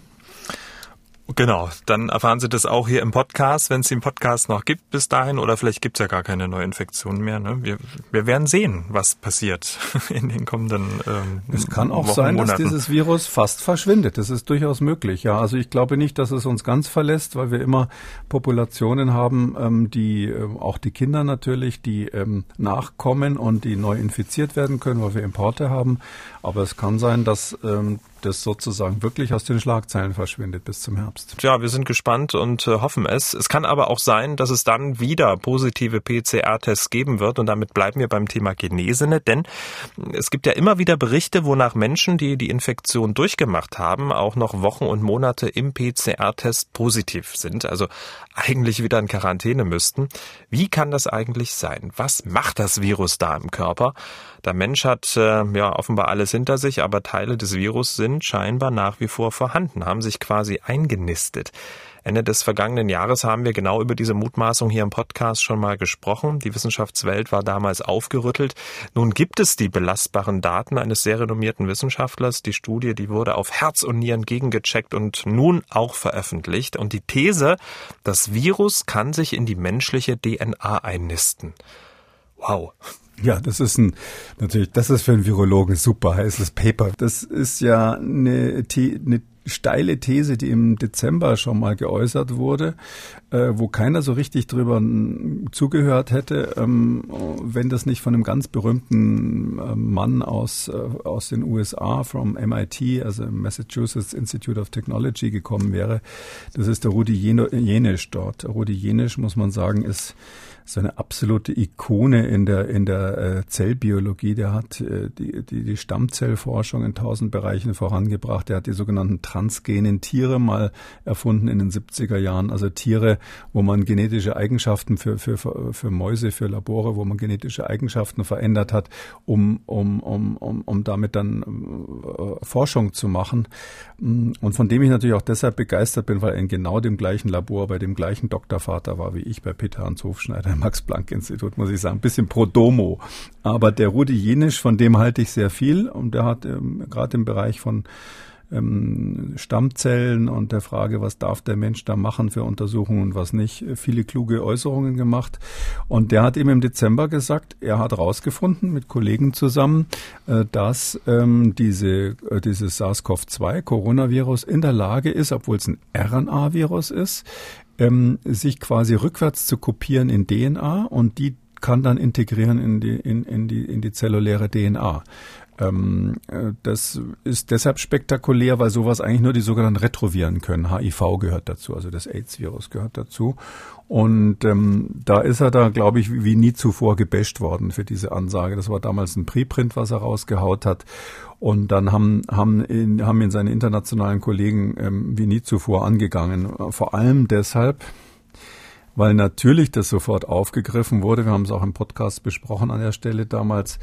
Genau, dann erfahren Sie das auch hier im Podcast, wenn es den Podcast noch gibt bis dahin oder vielleicht gibt es ja gar keine Neuinfektion mehr. Ne? Wir, wir werden sehen, was passiert in den kommenden ähm, Es kann auch Wochen, sein, Monaten. dass dieses Virus fast verschwindet. Das ist durchaus möglich. Ja, also ich glaube nicht, dass es uns ganz verlässt, weil wir immer Populationen haben, ähm, die äh, auch die Kinder natürlich, die ähm, nachkommen und die neu infiziert werden können, weil wir Importe haben. Aber es kann sein, dass ähm, das sozusagen wirklich aus den Schlagzeilen verschwindet bis zum Herbst. Ja, wir sind gespannt und äh, hoffen es. Es kann aber auch sein, dass es dann wieder positive PCR-Tests geben wird und damit bleiben wir beim Thema Genesene, denn es gibt ja immer wieder Berichte, wonach Menschen, die die Infektion durchgemacht haben, auch noch Wochen und Monate im PCR-Test positiv sind, also eigentlich wieder in Quarantäne müssten. Wie kann das eigentlich sein? Was macht das Virus da im Körper? Der Mensch hat äh, ja offenbar alles hinter sich, aber Teile des Virus sind scheinbar nach wie vor vorhanden, haben sich quasi eingenistet. Ende des vergangenen Jahres haben wir genau über diese Mutmaßung hier im Podcast schon mal gesprochen. Die Wissenschaftswelt war damals aufgerüttelt. Nun gibt es die belastbaren Daten eines sehr renommierten Wissenschaftlers. Die Studie, die wurde auf Herz und Nieren gegengecheckt und nun auch veröffentlicht. Und die These, das Virus kann sich in die menschliche DNA einnisten. Wow. Ja, das ist ein, natürlich, das ist für einen Virologen super heißes Paper. Das ist ja eine, eine steile These, die im Dezember schon mal geäußert wurde, äh, wo keiner so richtig drüber zugehört hätte, ähm, wenn das nicht von einem ganz berühmten äh, Mann aus, äh, aus den USA, from MIT, also Massachusetts Institute of Technology gekommen wäre. Das ist der Rudi Jenisch dort. Rudi Jenisch, muss man sagen, ist so eine absolute Ikone in der in der äh, Zellbiologie. Der hat äh, die, die die Stammzellforschung in tausend Bereichen vorangebracht. Der hat die sogenannten transgenen Tiere mal erfunden in den 70er Jahren. Also Tiere, wo man genetische Eigenschaften für für für Mäuse, für Labore, wo man genetische Eigenschaften verändert hat, um um um um, um damit dann äh, Forschung zu machen. Und von dem ich natürlich auch deshalb begeistert bin, weil er in genau dem gleichen Labor bei dem gleichen Doktorvater war wie ich bei Peter Hans Hofschneider Max-Planck-Institut, muss ich sagen, ein bisschen pro domo. Aber der Rudi Jenisch, von dem halte ich sehr viel und der hat ähm, gerade im Bereich von ähm, Stammzellen und der Frage, was darf der Mensch da machen für Untersuchungen und was nicht, viele kluge Äußerungen gemacht. Und der hat eben im Dezember gesagt, er hat herausgefunden mit Kollegen zusammen, äh, dass ähm, diese, äh, dieses SARS-CoV-2 Coronavirus in der Lage ist, obwohl es ein RNA-Virus ist, ähm, sich quasi rückwärts zu kopieren in DNA und die kann dann integrieren in die, in, in die, in die zelluläre DNA. Ähm, äh, das ist deshalb spektakulär, weil sowas eigentlich nur die sogenannten Retroviren können. HIV gehört dazu, also das AIDS-Virus gehört dazu. Und ähm, da ist er da, glaube ich, wie nie zuvor gebasht worden für diese Ansage. Das war damals ein Preprint, was er rausgehaut hat. Und dann haben, haben, ihn, haben ihn seine internationalen Kollegen ähm, wie nie zuvor angegangen. Vor allem deshalb, weil natürlich das sofort aufgegriffen wurde. Wir haben es auch im Podcast besprochen an der Stelle damals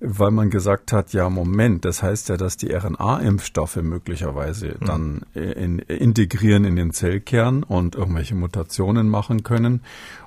weil man gesagt hat, ja, Moment, das heißt ja, dass die RNA-Impfstoffe möglicherweise mhm. dann in, integrieren in den Zellkern und irgendwelche Mutationen machen können.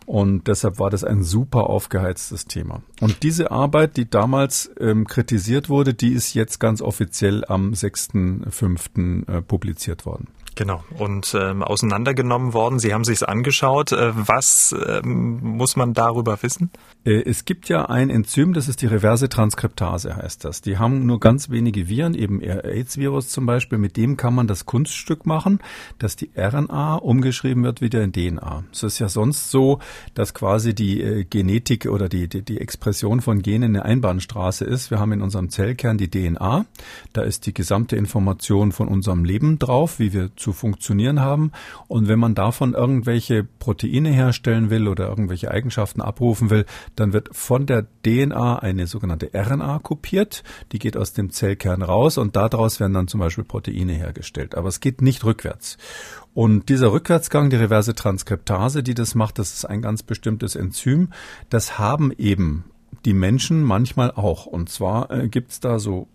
Und deshalb war das ein super aufgeheiztes Thema. Und diese Arbeit, die damals ähm, kritisiert wurde, die ist jetzt ganz offiziell am 6.5. Äh, publiziert worden. Genau. Und ähm, auseinandergenommen worden. Sie haben sich's angeschaut. Äh, was ähm, muss man darüber wissen? Äh, es gibt ja ein Enzym, das ist die reverse Transkriptase, heißt das. Die haben nur ganz wenige Viren, eben AIDS-Virus zum Beispiel. Mit dem kann man das Kunststück machen, dass die RNA umgeschrieben wird wieder in DNA. Es ist ja sonst so, dass quasi die äh, Genetik oder die, die, die Expression von Genen eine Einbahnstraße ist. Wir haben in unserem Zellkern die DNA. Da ist die gesamte Information von unserem Leben drauf, wie wir zu zu funktionieren haben. Und wenn man davon irgendwelche Proteine herstellen will oder irgendwelche Eigenschaften abrufen will, dann wird von der DNA eine sogenannte RNA kopiert. Die geht aus dem Zellkern raus und daraus werden dann zum Beispiel Proteine hergestellt. Aber es geht nicht rückwärts. Und dieser Rückwärtsgang, die reverse Transkriptase, die das macht, das ist ein ganz bestimmtes Enzym. Das haben eben die Menschen manchmal auch. Und zwar äh, gibt's da so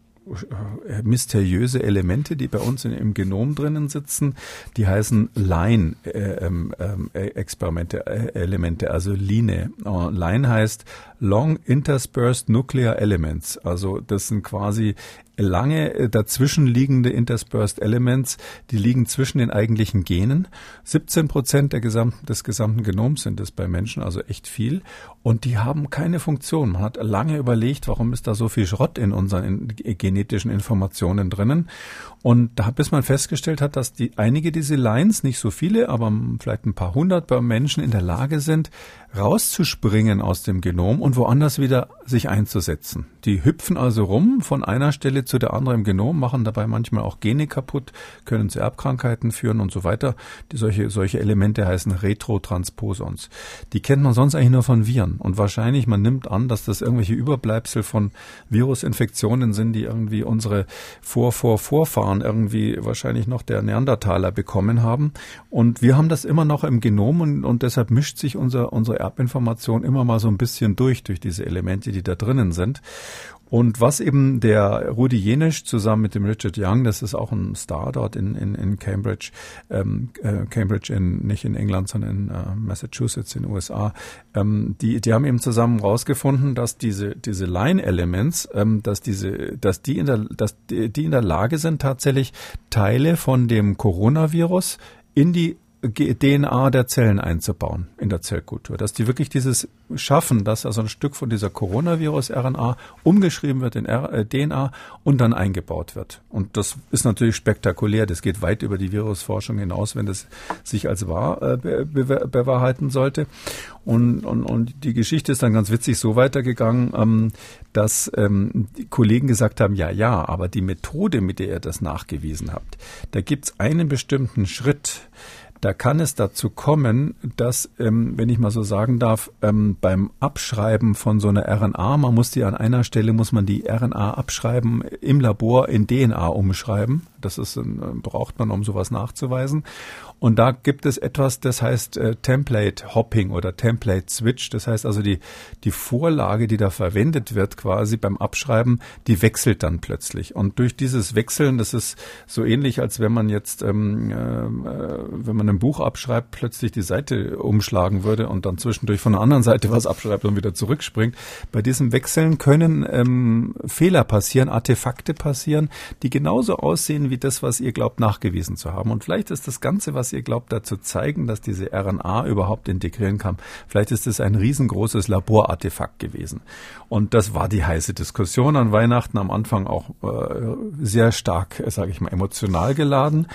mysteriöse Elemente, die bei uns in, im Genom drinnen sitzen. Die heißen Line-Experimente, äh, äh, Elemente, also Line. Line heißt Long Interspersed Nuclear Elements. Also das sind quasi lange äh, dazwischen liegende Interspersed Elements, die liegen zwischen den eigentlichen Genen. 17 Prozent der gesamten, des gesamten Genoms sind es bei Menschen, also echt viel. Und die haben keine Funktion. Man hat lange überlegt, warum ist da so viel Schrott in unseren genetischen Informationen drinnen. Und da, bis man festgestellt hat, dass die, einige diese Lines, nicht so viele, aber vielleicht ein paar hundert Menschen in der Lage sind, rauszuspringen aus dem Genom und woanders wieder sich einzusetzen. Die hüpfen also rum von einer Stelle zu der anderen im Genom, machen dabei manchmal auch Gene kaputt, können zu Erbkrankheiten führen und so weiter. Die, solche, solche Elemente heißen Retrotransposons. Die kennt man sonst eigentlich nur von Viren. Und wahrscheinlich, man nimmt an, dass das irgendwelche Überbleibsel von Virusinfektionen sind, die irgendwie unsere Vor, Vorfahren irgendwie wahrscheinlich noch der Neandertaler bekommen haben. Und wir haben das immer noch im Genom und, und deshalb mischt sich unser, unsere Erbinformation immer mal so ein bisschen durch, durch diese Elemente, die da drinnen sind. Und was eben der Rudi Jenisch zusammen mit dem Richard Young, das ist auch ein Star dort in, in, in Cambridge, ähm, äh, Cambridge in, nicht in England, sondern in äh, Massachusetts in den USA, ähm, die, die haben eben zusammen rausgefunden, dass diese, diese Line-Elements, ähm, dass diese, dass die in der, dass die, die in der Lage sind, tatsächlich Teile von dem Coronavirus in die DNA der Zellen einzubauen in der Zellkultur. Dass die wirklich dieses schaffen, dass also ein Stück von dieser Coronavirus-RNA umgeschrieben wird in äh, DNA und dann eingebaut wird. Und das ist natürlich spektakulär. Das geht weit über die Virusforschung hinaus, wenn das sich als wahr äh, be be bewahrheiten sollte. Und, und, und die Geschichte ist dann ganz witzig so weitergegangen, ähm, dass ähm, Kollegen gesagt haben, ja, ja, aber die Methode, mit der ihr das nachgewiesen habt, da gibt's einen bestimmten Schritt, da kann es dazu kommen, dass, ähm, wenn ich mal so sagen darf, ähm, beim Abschreiben von so einer RNA, man muss die an einer Stelle, muss man die RNA abschreiben, im Labor in DNA umschreiben. Das ist, braucht man, um sowas nachzuweisen. Und da gibt es etwas, das heißt äh, Template Hopping oder Template Switch. Das heißt also die, die Vorlage, die da verwendet wird quasi beim Abschreiben, die wechselt dann plötzlich. Und durch dieses Wechseln, das ist so ähnlich, als wenn man jetzt, ähm, äh, wenn man ein Buch abschreibt, plötzlich die Seite umschlagen würde und dann zwischendurch von der anderen Seite was abschreibt und wieder zurückspringt. Bei diesem Wechseln können ähm, Fehler passieren, Artefakte passieren, die genauso aussehen wie das, was ihr glaubt nachgewiesen zu haben. Und vielleicht ist das Ganze, was ihr glaubt, dazu zeigen, dass diese RNA überhaupt integrieren kann. Vielleicht ist es ein riesengroßes Laborartefakt gewesen. Und das war die heiße Diskussion an Weihnachten am Anfang auch äh, sehr stark, sage ich mal, emotional geladen.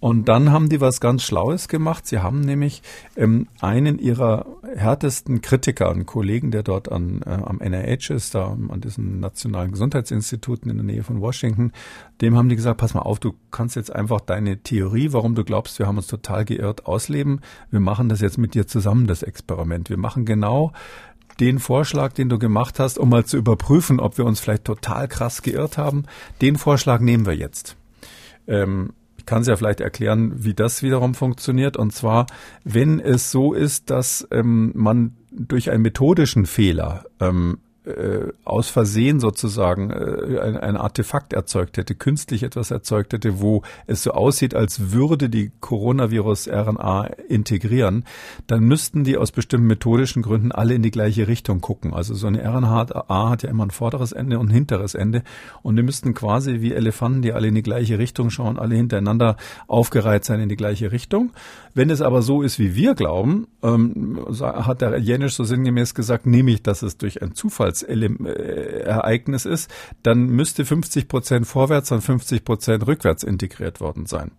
Und dann haben die was ganz Schlaues gemacht. Sie haben nämlich ähm, einen ihrer härtesten Kritiker, einen Kollegen, der dort an, äh, am NIH ist, da an diesen nationalen Gesundheitsinstituten in der Nähe von Washington, dem haben die gesagt, pass mal auf, du kannst jetzt einfach deine Theorie, warum du glaubst, wir haben uns total geirrt, ausleben. Wir machen das jetzt mit dir zusammen, das Experiment. Wir machen genau den Vorschlag, den du gemacht hast, um mal zu überprüfen, ob wir uns vielleicht total krass geirrt haben. Den Vorschlag nehmen wir jetzt. Ähm, kann es ja vielleicht erklären, wie das wiederum funktioniert. Und zwar, wenn es so ist, dass ähm, man durch einen methodischen Fehler ähm, äh, aus Versehen sozusagen äh, ein, ein Artefakt erzeugt hätte, künstlich etwas erzeugt hätte, wo es so aussieht, als würde die Coronavirus-RNA integrieren, dann müssten die aus bestimmten methodischen Gründen alle in die gleiche Richtung gucken. Also so eine RNA hat ja immer ein vorderes Ende und ein hinteres Ende und die müssten quasi wie Elefanten, die alle in die gleiche Richtung schauen, alle hintereinander aufgereiht sein in die gleiche Richtung. Wenn es aber so ist, wie wir glauben, ähm, hat der Jenisch so sinngemäß gesagt, nämlich, dass es durch ein Zufallsereignis ist, dann müsste 50 Prozent vorwärts und 50 Prozent rückwärts integriert worden sein.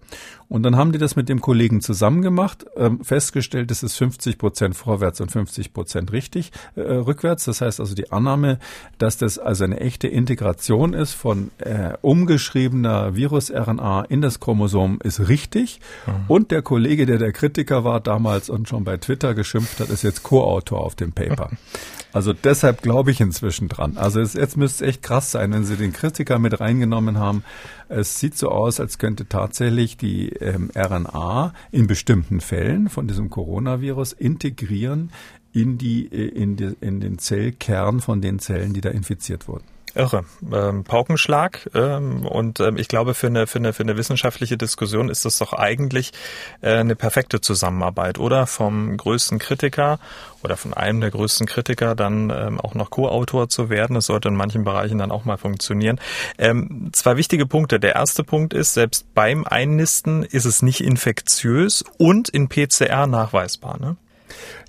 Und dann haben die das mit dem Kollegen zusammen gemacht, ähm, festgestellt, es ist 50 Prozent vorwärts und 50 Prozent richtig äh, rückwärts. Das heißt also die Annahme, dass das also eine echte Integration ist von äh, umgeschriebener Virus-RNA in das Chromosom ist richtig. Mhm. Und der Kollege, der der Kritiker war damals und schon bei Twitter geschimpft hat, ist jetzt Co-Autor auf dem Paper. Also deshalb glaube ich inzwischen dran. Also es, jetzt müsste es echt krass sein, wenn Sie den Kritiker mit reingenommen haben. Es sieht so aus, als könnte tatsächlich die ähm, RNA in bestimmten Fällen von diesem Coronavirus integrieren in die, äh, in, die, in den Zellkern von den Zellen, die da infiziert wurden. Irre. Ähm, Paukenschlag. Ähm, und ähm, ich glaube, für eine, für, eine, für eine wissenschaftliche Diskussion ist das doch eigentlich äh, eine perfekte Zusammenarbeit, oder? Vom größten Kritiker oder von einem der größten Kritiker dann ähm, auch noch Co-Autor zu werden. Das sollte in manchen Bereichen dann auch mal funktionieren. Ähm, zwei wichtige Punkte. Der erste Punkt ist, selbst beim Einnisten ist es nicht infektiös und in PCR nachweisbar. Ne?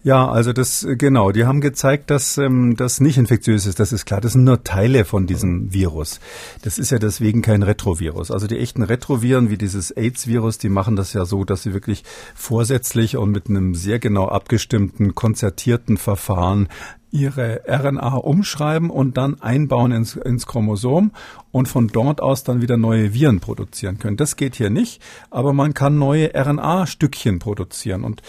Ja, also das genau. Die haben gezeigt, dass ähm, das nicht infektiös ist. Das ist klar. Das sind nur Teile von diesem Virus. Das ist ja deswegen kein Retrovirus. Also die echten Retroviren wie dieses AIDS-Virus, die machen das ja so, dass sie wirklich vorsätzlich und mit einem sehr genau abgestimmten, konzertierten Verfahren ihre RNA umschreiben und dann einbauen ins, ins Chromosom und von dort aus dann wieder neue Viren produzieren können. Das geht hier nicht, aber man kann neue RNA-Stückchen produzieren und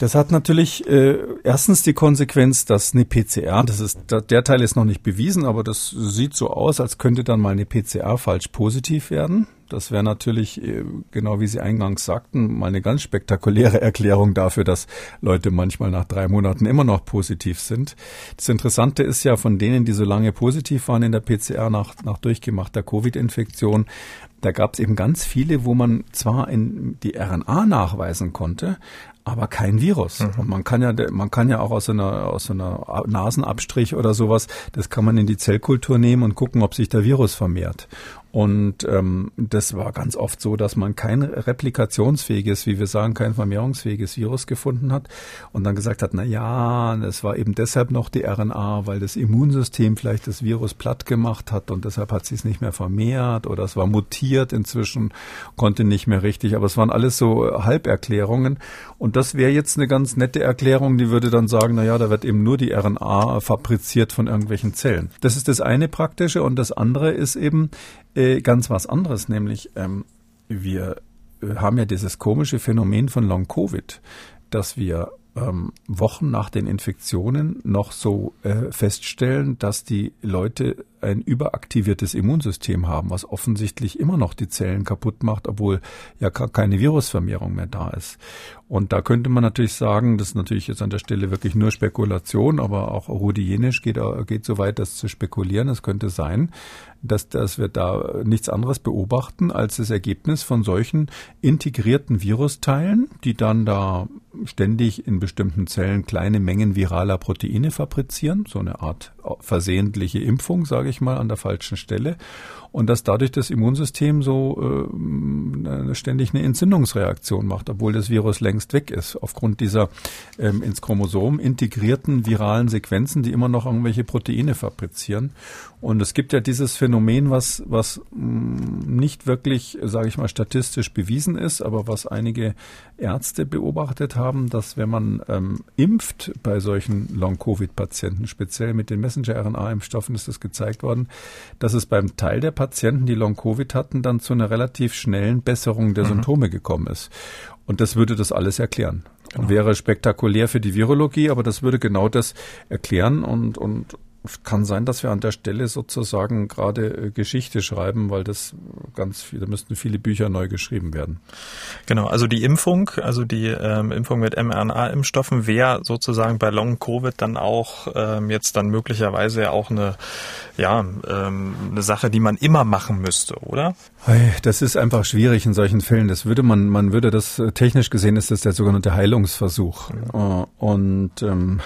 das hat natürlich äh, erstens die Konsequenz, dass eine PCR, das ist der Teil ist noch nicht bewiesen, aber das sieht so aus, als könnte dann mal eine PCR falsch positiv werden. Das wäre natürlich, äh, genau wie Sie eingangs sagten, mal eine ganz spektakuläre Erklärung dafür, dass Leute manchmal nach drei Monaten immer noch positiv sind. Das Interessante ist ja, von denen, die so lange positiv waren in der PCR nach, nach durchgemachter Covid-Infektion, da gab es eben ganz viele, wo man zwar in die RNA nachweisen konnte, aber kein Virus. Mhm. Und man kann ja, man kann ja auch aus einer, aus einer Nasenabstrich oder sowas, das kann man in die Zellkultur nehmen und gucken, ob sich der Virus vermehrt. Und ähm, das war ganz oft so, dass man kein replikationsfähiges, wie wir sagen, kein vermehrungsfähiges Virus gefunden hat und dann gesagt hat, na ja, das war eben deshalb noch die RNA, weil das Immunsystem vielleicht das Virus platt gemacht hat und deshalb hat sie es nicht mehr vermehrt oder es war mutiert inzwischen, konnte nicht mehr richtig. Aber es waren alles so Halberklärungen und das wäre jetzt eine ganz nette Erklärung, die würde dann sagen, na ja, da wird eben nur die RNA fabriziert von irgendwelchen Zellen. Das ist das eine praktische und das andere ist eben, äh, ganz was anderes, nämlich ähm, wir äh, haben ja dieses komische Phänomen von Long Covid, dass wir ähm, Wochen nach den Infektionen noch so äh, feststellen, dass die Leute ein überaktiviertes Immunsystem haben, was offensichtlich immer noch die Zellen kaputt macht, obwohl ja keine Virusvermehrung mehr da ist. Und da könnte man natürlich sagen, das ist natürlich jetzt an der Stelle wirklich nur Spekulation, aber auch Rudi Jenisch geht, geht so weit, das zu spekulieren. Es könnte sein, dass, dass wir da nichts anderes beobachten als das Ergebnis von solchen integrierten Virusteilen, die dann da ständig in bestimmten Zellen kleine Mengen viraler Proteine fabrizieren, so eine Art versehentliche Impfung, sage ich mal, an der falschen Stelle und dass dadurch das Immunsystem so äh, ständig eine Entzündungsreaktion macht, obwohl das Virus längst weg ist, aufgrund dieser ähm, ins Chromosom integrierten viralen Sequenzen, die immer noch irgendwelche Proteine fabrizieren. Und es gibt ja dieses Phänomen, was, was mh, nicht wirklich, sage ich mal, statistisch bewiesen ist, aber was einige Ärzte beobachtet haben, dass wenn man ähm, impft bei solchen Long-Covid-Patienten, speziell mit den Messenger-RNA-Impfstoffen ist das gezeigt worden, dass es beim Teil der Patienten, die Long-Covid hatten, dann zu einer relativ schnellen Besserung der mhm. Symptome gekommen ist. Und das würde das alles erklären. Genau. Wäre spektakulär für die Virologie, aber das würde genau das erklären und, und kann sein, dass wir an der Stelle sozusagen gerade äh, Geschichte schreiben, weil das ganz viel, da müssten viele Bücher neu geschrieben werden. Genau, also die Impfung, also die ähm, Impfung mit mRNA-Impfstoffen wäre sozusagen bei Long Covid dann auch ähm, jetzt dann möglicherweise auch eine, ja, ähm, eine Sache, die man immer machen müsste, oder? Das ist einfach schwierig in solchen Fällen. Das würde man, man würde das äh, technisch gesehen ist das der sogenannte Heilungsversuch. Mhm. Und ähm,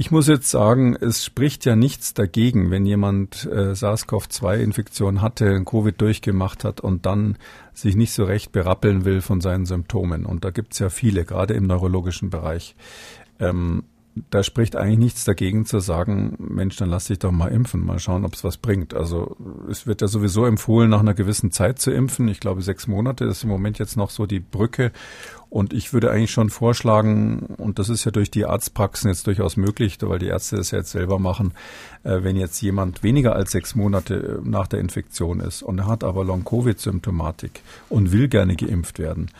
ich muss jetzt sagen, es spricht ja nichts dagegen, wenn jemand äh, SARS-CoV-2-Infektion hatte, Covid durchgemacht hat und dann sich nicht so recht berappeln will von seinen Symptomen. Und da gibt's ja viele, gerade im neurologischen Bereich. Ähm, da spricht eigentlich nichts dagegen zu sagen, Mensch, dann lass dich doch mal impfen, mal schauen, ob es was bringt. Also es wird ja sowieso empfohlen, nach einer gewissen Zeit zu impfen. Ich glaube, sechs Monate ist im Moment jetzt noch so die Brücke. Und ich würde eigentlich schon vorschlagen, und das ist ja durch die Arztpraxen jetzt durchaus möglich, weil die Ärzte das ja jetzt selber machen, äh, wenn jetzt jemand weniger als sechs Monate äh, nach der Infektion ist und er hat aber Long-Covid-Symptomatik und will gerne geimpft werden,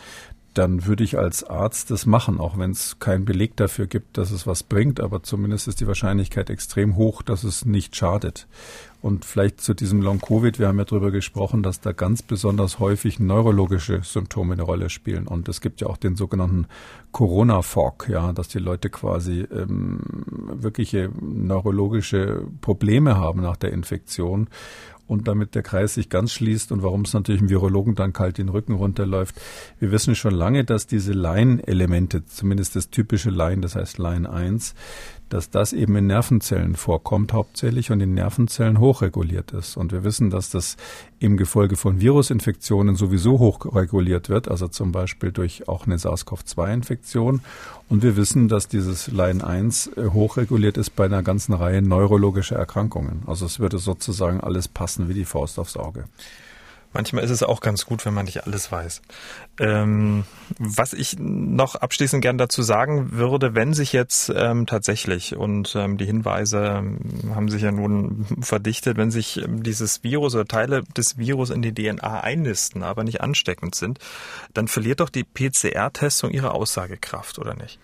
dann würde ich als Arzt das machen, auch wenn es keinen Beleg dafür gibt, dass es was bringt, aber zumindest ist die Wahrscheinlichkeit extrem hoch, dass es nicht schadet. Und vielleicht zu diesem Long-Covid, wir haben ja darüber gesprochen, dass da ganz besonders häufig neurologische Symptome eine Rolle spielen. Und es gibt ja auch den sogenannten Corona-Fog, ja, dass die Leute quasi ähm, wirkliche neurologische Probleme haben nach der Infektion und damit der Kreis sich ganz schließt und warum es natürlich im Virologen dann kalt den Rücken runterläuft. Wir wissen schon lange, dass diese Line-Elemente, zumindest das typische Line, das heißt Line 1, dass das eben in Nervenzellen vorkommt hauptsächlich und in Nervenzellen hochreguliert ist. Und wir wissen, dass das im Gefolge von Virusinfektionen sowieso hochreguliert wird, also zum Beispiel durch auch eine SARS-CoV-2-Infektion. Und wir wissen, dass dieses Line 1 äh, hochreguliert ist bei einer ganzen Reihe neurologischer Erkrankungen. Also es würde sozusagen alles passen wie die Faust aufs Auge. Manchmal ist es auch ganz gut, wenn man nicht alles weiß. Ähm, was ich noch abschließend gern dazu sagen würde, wenn sich jetzt ähm, tatsächlich, und ähm, die Hinweise ähm, haben sich ja nun verdichtet, wenn sich ähm, dieses Virus oder Teile des Virus in die DNA einnisten, aber nicht ansteckend sind, dann verliert doch die PCR-Testung ihre Aussagekraft, oder nicht?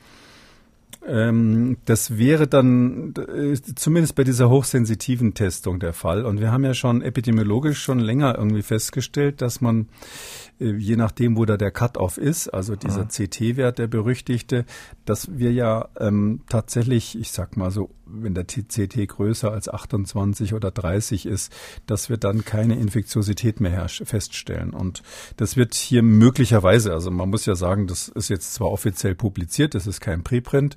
Ähm, das wäre dann äh, zumindest bei dieser hochsensitiven Testung der Fall. Und wir haben ja schon epidemiologisch schon länger irgendwie festgestellt, dass man äh, je nachdem, wo da der Cut-off ist, also dieser ja. CT-Wert, der berüchtigte, dass wir ja ähm, tatsächlich, ich sag mal so, wenn der CT größer als 28 oder 30 ist, dass wir dann keine Infektiosität mehr feststellen. Und das wird hier möglicherweise, also man muss ja sagen, das ist jetzt zwar offiziell publiziert, das ist kein Preprint,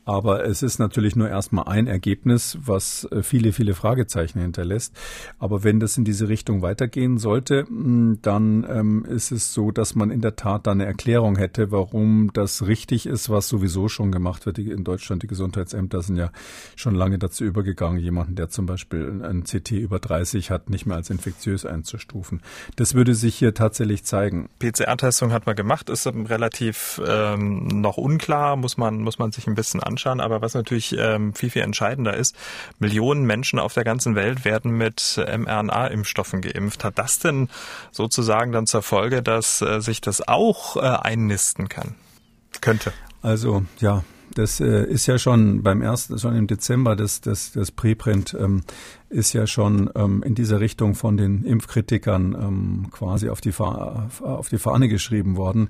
aber es ist natürlich nur erstmal ein Ergebnis, was äh, viele, viele Fragezeichen hinterlässt. Aber wenn das in diese Richtung weitergehen sollte, hm, dann ähm, ist es so, dass man in der Tat da eine Erklärung hätte, warum das richtig ist, was sowieso schon gemacht wird. In Deutschland, die Gesundheitsämter sind ja schon lange dazu übergegangen, jemanden, der zum Beispiel ein CT über 30 hat, nicht mehr als infektiös einzustufen. Das würde sich hier tatsächlich zeigen. PCR-Testung hat man gemacht, ist relativ ähm, noch unklar, muss man, muss man sich ein bisschen anschauen. Aber was natürlich ähm, viel, viel entscheidender ist, Millionen Menschen auf der ganzen Welt werden mit mRNA-Impfstoffen geimpft. Hat das denn sozusagen dann zur Folge, dass äh, sich das auch äh, einnisten kann? Könnte. Also ja, das äh, ist ja schon beim ersten, schon im Dezember das, das, das Preprint ähm, ist ja schon ähm, in dieser Richtung von den Impfkritikern ähm, quasi auf die, auf die Fahne geschrieben worden.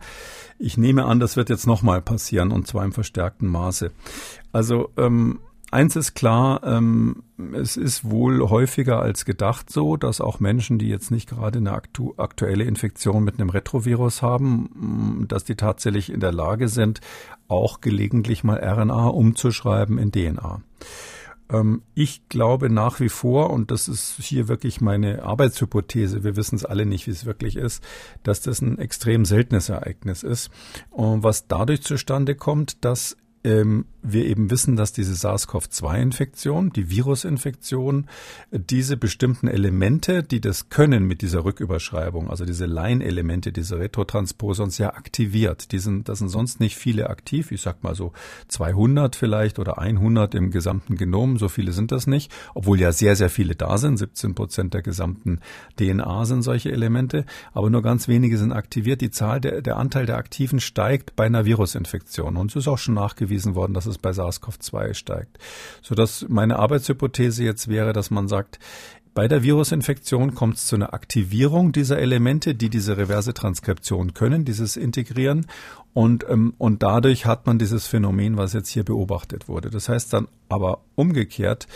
Ich nehme an, das wird jetzt nochmal passieren und zwar im verstärkten Maße. Also ähm, Eins ist klar, ähm, es ist wohl häufiger als gedacht so, dass auch Menschen, die jetzt nicht gerade eine aktu aktuelle Infektion mit einem Retrovirus haben, dass die tatsächlich in der Lage sind, auch gelegentlich mal RNA umzuschreiben in DNA. Ähm, ich glaube nach wie vor, und das ist hier wirklich meine Arbeitshypothese, wir wissen es alle nicht, wie es wirklich ist, dass das ein extrem seltenes Ereignis ist. Und was dadurch zustande kommt, dass ähm, wir eben wissen, dass diese SARS-CoV-2-Infektion, die Virusinfektion, diese bestimmten Elemente, die das können mit dieser Rücküberschreibung, also diese Line-Elemente, diese Retrotransposons ja aktiviert. Die sind, das sind sonst nicht viele aktiv. Ich sag mal so 200 vielleicht oder 100 im gesamten Genom. So viele sind das nicht, obwohl ja sehr, sehr viele da sind. 17 Prozent der gesamten DNA sind solche Elemente, aber nur ganz wenige sind aktiviert. Die Zahl der, der Anteil der Aktiven steigt bei einer Virusinfektion. Und es ist auch schon nachgewiesen, nachgewiesen worden, dass es bei SARS-CoV-2 steigt. Sodass meine Arbeitshypothese jetzt wäre, dass man sagt, bei der Virusinfektion kommt es zu einer Aktivierung dieser Elemente, die diese reverse Transkription können, dieses Integrieren. Und, ähm, und dadurch hat man dieses Phänomen, was jetzt hier beobachtet wurde. Das heißt dann aber umgekehrt,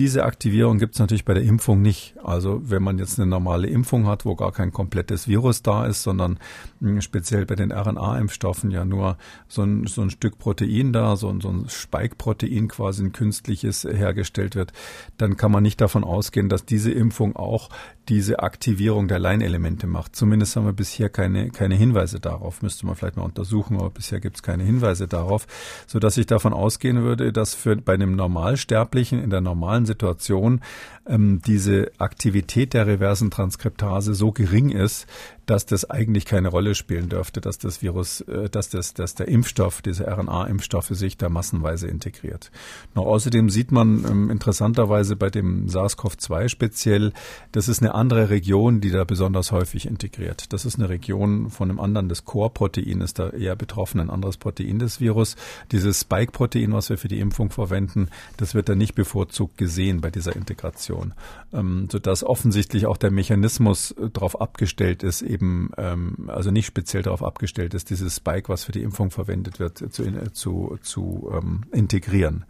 diese Aktivierung gibt es natürlich bei der Impfung nicht. Also wenn man jetzt eine normale Impfung hat, wo gar kein komplettes Virus da ist, sondern hm, speziell bei den RNA-Impfstoffen ja nur so ein, so ein Stück Protein da, so ein, so ein Spike-Protein quasi ein künstliches hergestellt wird, dann kann man nicht davon ausgehen, dass diese Impfung auch diese Aktivierung der Leinelemente macht. Zumindest haben wir bisher keine, keine Hinweise darauf. Müsste man vielleicht mal untersuchen, aber bisher gibt es keine Hinweise darauf, so dass ich davon ausgehen würde, dass für bei einem Normalsterblichen in der normalen Situation ähm, diese Aktivität der reversen Transkriptase so gering ist, dass das eigentlich keine Rolle spielen dürfte, dass das Virus, äh, dass das, dass der Impfstoff, diese RNA-Impfstoffe sich da massenweise integriert. Noch außerdem sieht man ähm, interessanterweise bei dem SARS-CoV-2 speziell, das ist eine andere Region, die da besonders häufig integriert. Das ist eine Region von einem anderen, das Core-Protein ist da eher betroffen, ein anderes Protein des Virus. Dieses Spike-Protein, was wir für die Impfung verwenden, das wird da nicht bevorzugt gesehen bei dieser Integration, ähm, sodass offensichtlich auch der Mechanismus äh, darauf abgestellt ist, eben ähm, also nicht speziell darauf abgestellt ist, dieses Spike, was für die Impfung verwendet wird, zu, zu, zu ähm, integrieren.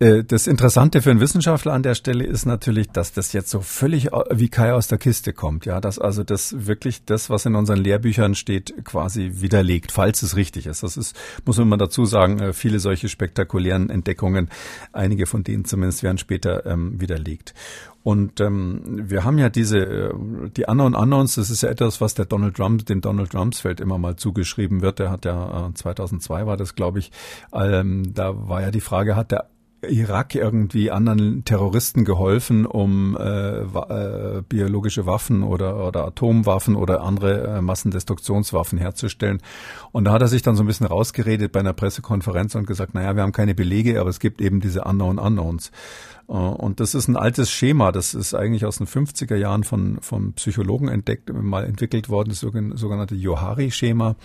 Äh, das Interessante für einen Wissenschaftler an der Stelle ist natürlich, dass das jetzt so völlig wie Kai aus der Kiste kommt. Ja, dass also das wirklich das, was in unseren Lehrbüchern steht, quasi widerlegt, falls es richtig ist. Das ist, muss man dazu sagen, äh, viele solche spektakulären Entdeckungen, einige von denen zumindest werden später ähm, widerlegt. Und ähm, wir haben ja diese, äh, die Unknown Unknowns, das ist ja etwas, was der Donald Trump, dem Donald Rumsfeld immer mal zugeschrieben wird. Der hat ja, 2002 war das, glaube ich, ähm, da war ja die Frage, hat der Irak irgendwie anderen Terroristen geholfen, um äh, äh, biologische Waffen oder, oder Atomwaffen oder andere äh, Massendestruktionswaffen herzustellen. Und da hat er sich dann so ein bisschen rausgeredet bei einer Pressekonferenz und gesagt, naja, wir haben keine Belege, aber es gibt eben diese Unknown Unknowns. Äh, und das ist ein altes Schema, das ist eigentlich aus den 50er Jahren von, von Psychologen entdeckt, mal entwickelt worden, das sogenannte Johari-Schema.